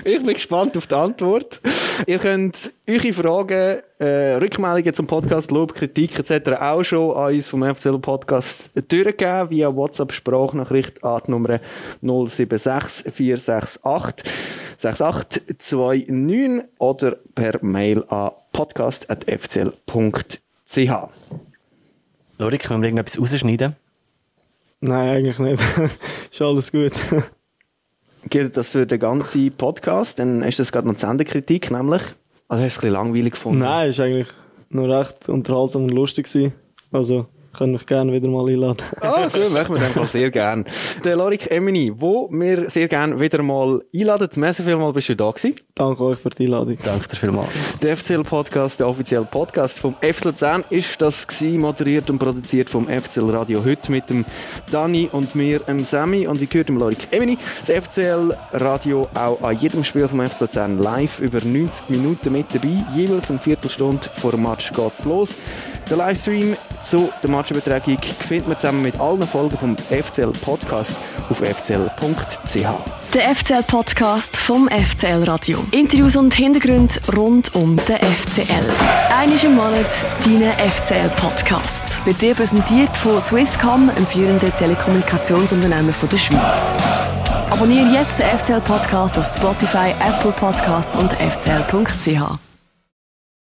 Ich bin gespannt auf die Antwort. Ihr könnt eure Fragen, äh, Rückmeldungen zum Podcast, Lob, Kritik etc. auch schon an uns vom FCL Podcast durchgeben via WhatsApp Sprachnachricht an die Nummer 076 468 6829 oder per Mail an podcast.fcl.ch. Lorik, können wir irgendetwas rausschneiden? Nein, eigentlich nicht. ist alles gut. Gilt das für den ganzen Podcast? Dann ist das gerade noch die Sendekritik, nämlich. Also hast du es ein bisschen langweilig gefunden? Nein, ist eigentlich nur recht unterhaltsam und lustig gewesen. Also, könnt mich gerne wieder mal einladen. Ah, schön, machen wir dem Fall sehr gerne. Der Lorik Emini, wo wir sehr gerne wieder mal einladen. Merci vielmals, bist du da gewesen. Danke euch für die Einladung. Danke dir vielmals. Der FCL-Podcast, der offizielle Podcast vom FC Luzern, ist das gewesen, moderiert und produziert vom FCL Radio heute mit dem Dani und mir, dem Sammy und wie gehört dem Lorik Emini. Das FCL Radio auch an jedem Spiel vom FC Luzern live über 90 Minuten mit dabei. Jeweils eine Viertelstunde vor dem Match geht's los. Der Livestream zu der Matchübertragung findet man zusammen mit allen Folgen vom FCL Podcast auf fcl.ch. Der FCL-Podcast vom FCL Radio. Interviews und Hintergründe rund um den FCL. Einmal im Monat dein FCL-Podcast. Wird dir präsentiert von Swisscom, einem führenden Telekommunikationsunternehmen von der Schweiz. Abonniere jetzt den FCL-Podcast auf Spotify, Apple Podcast und fcl.ch.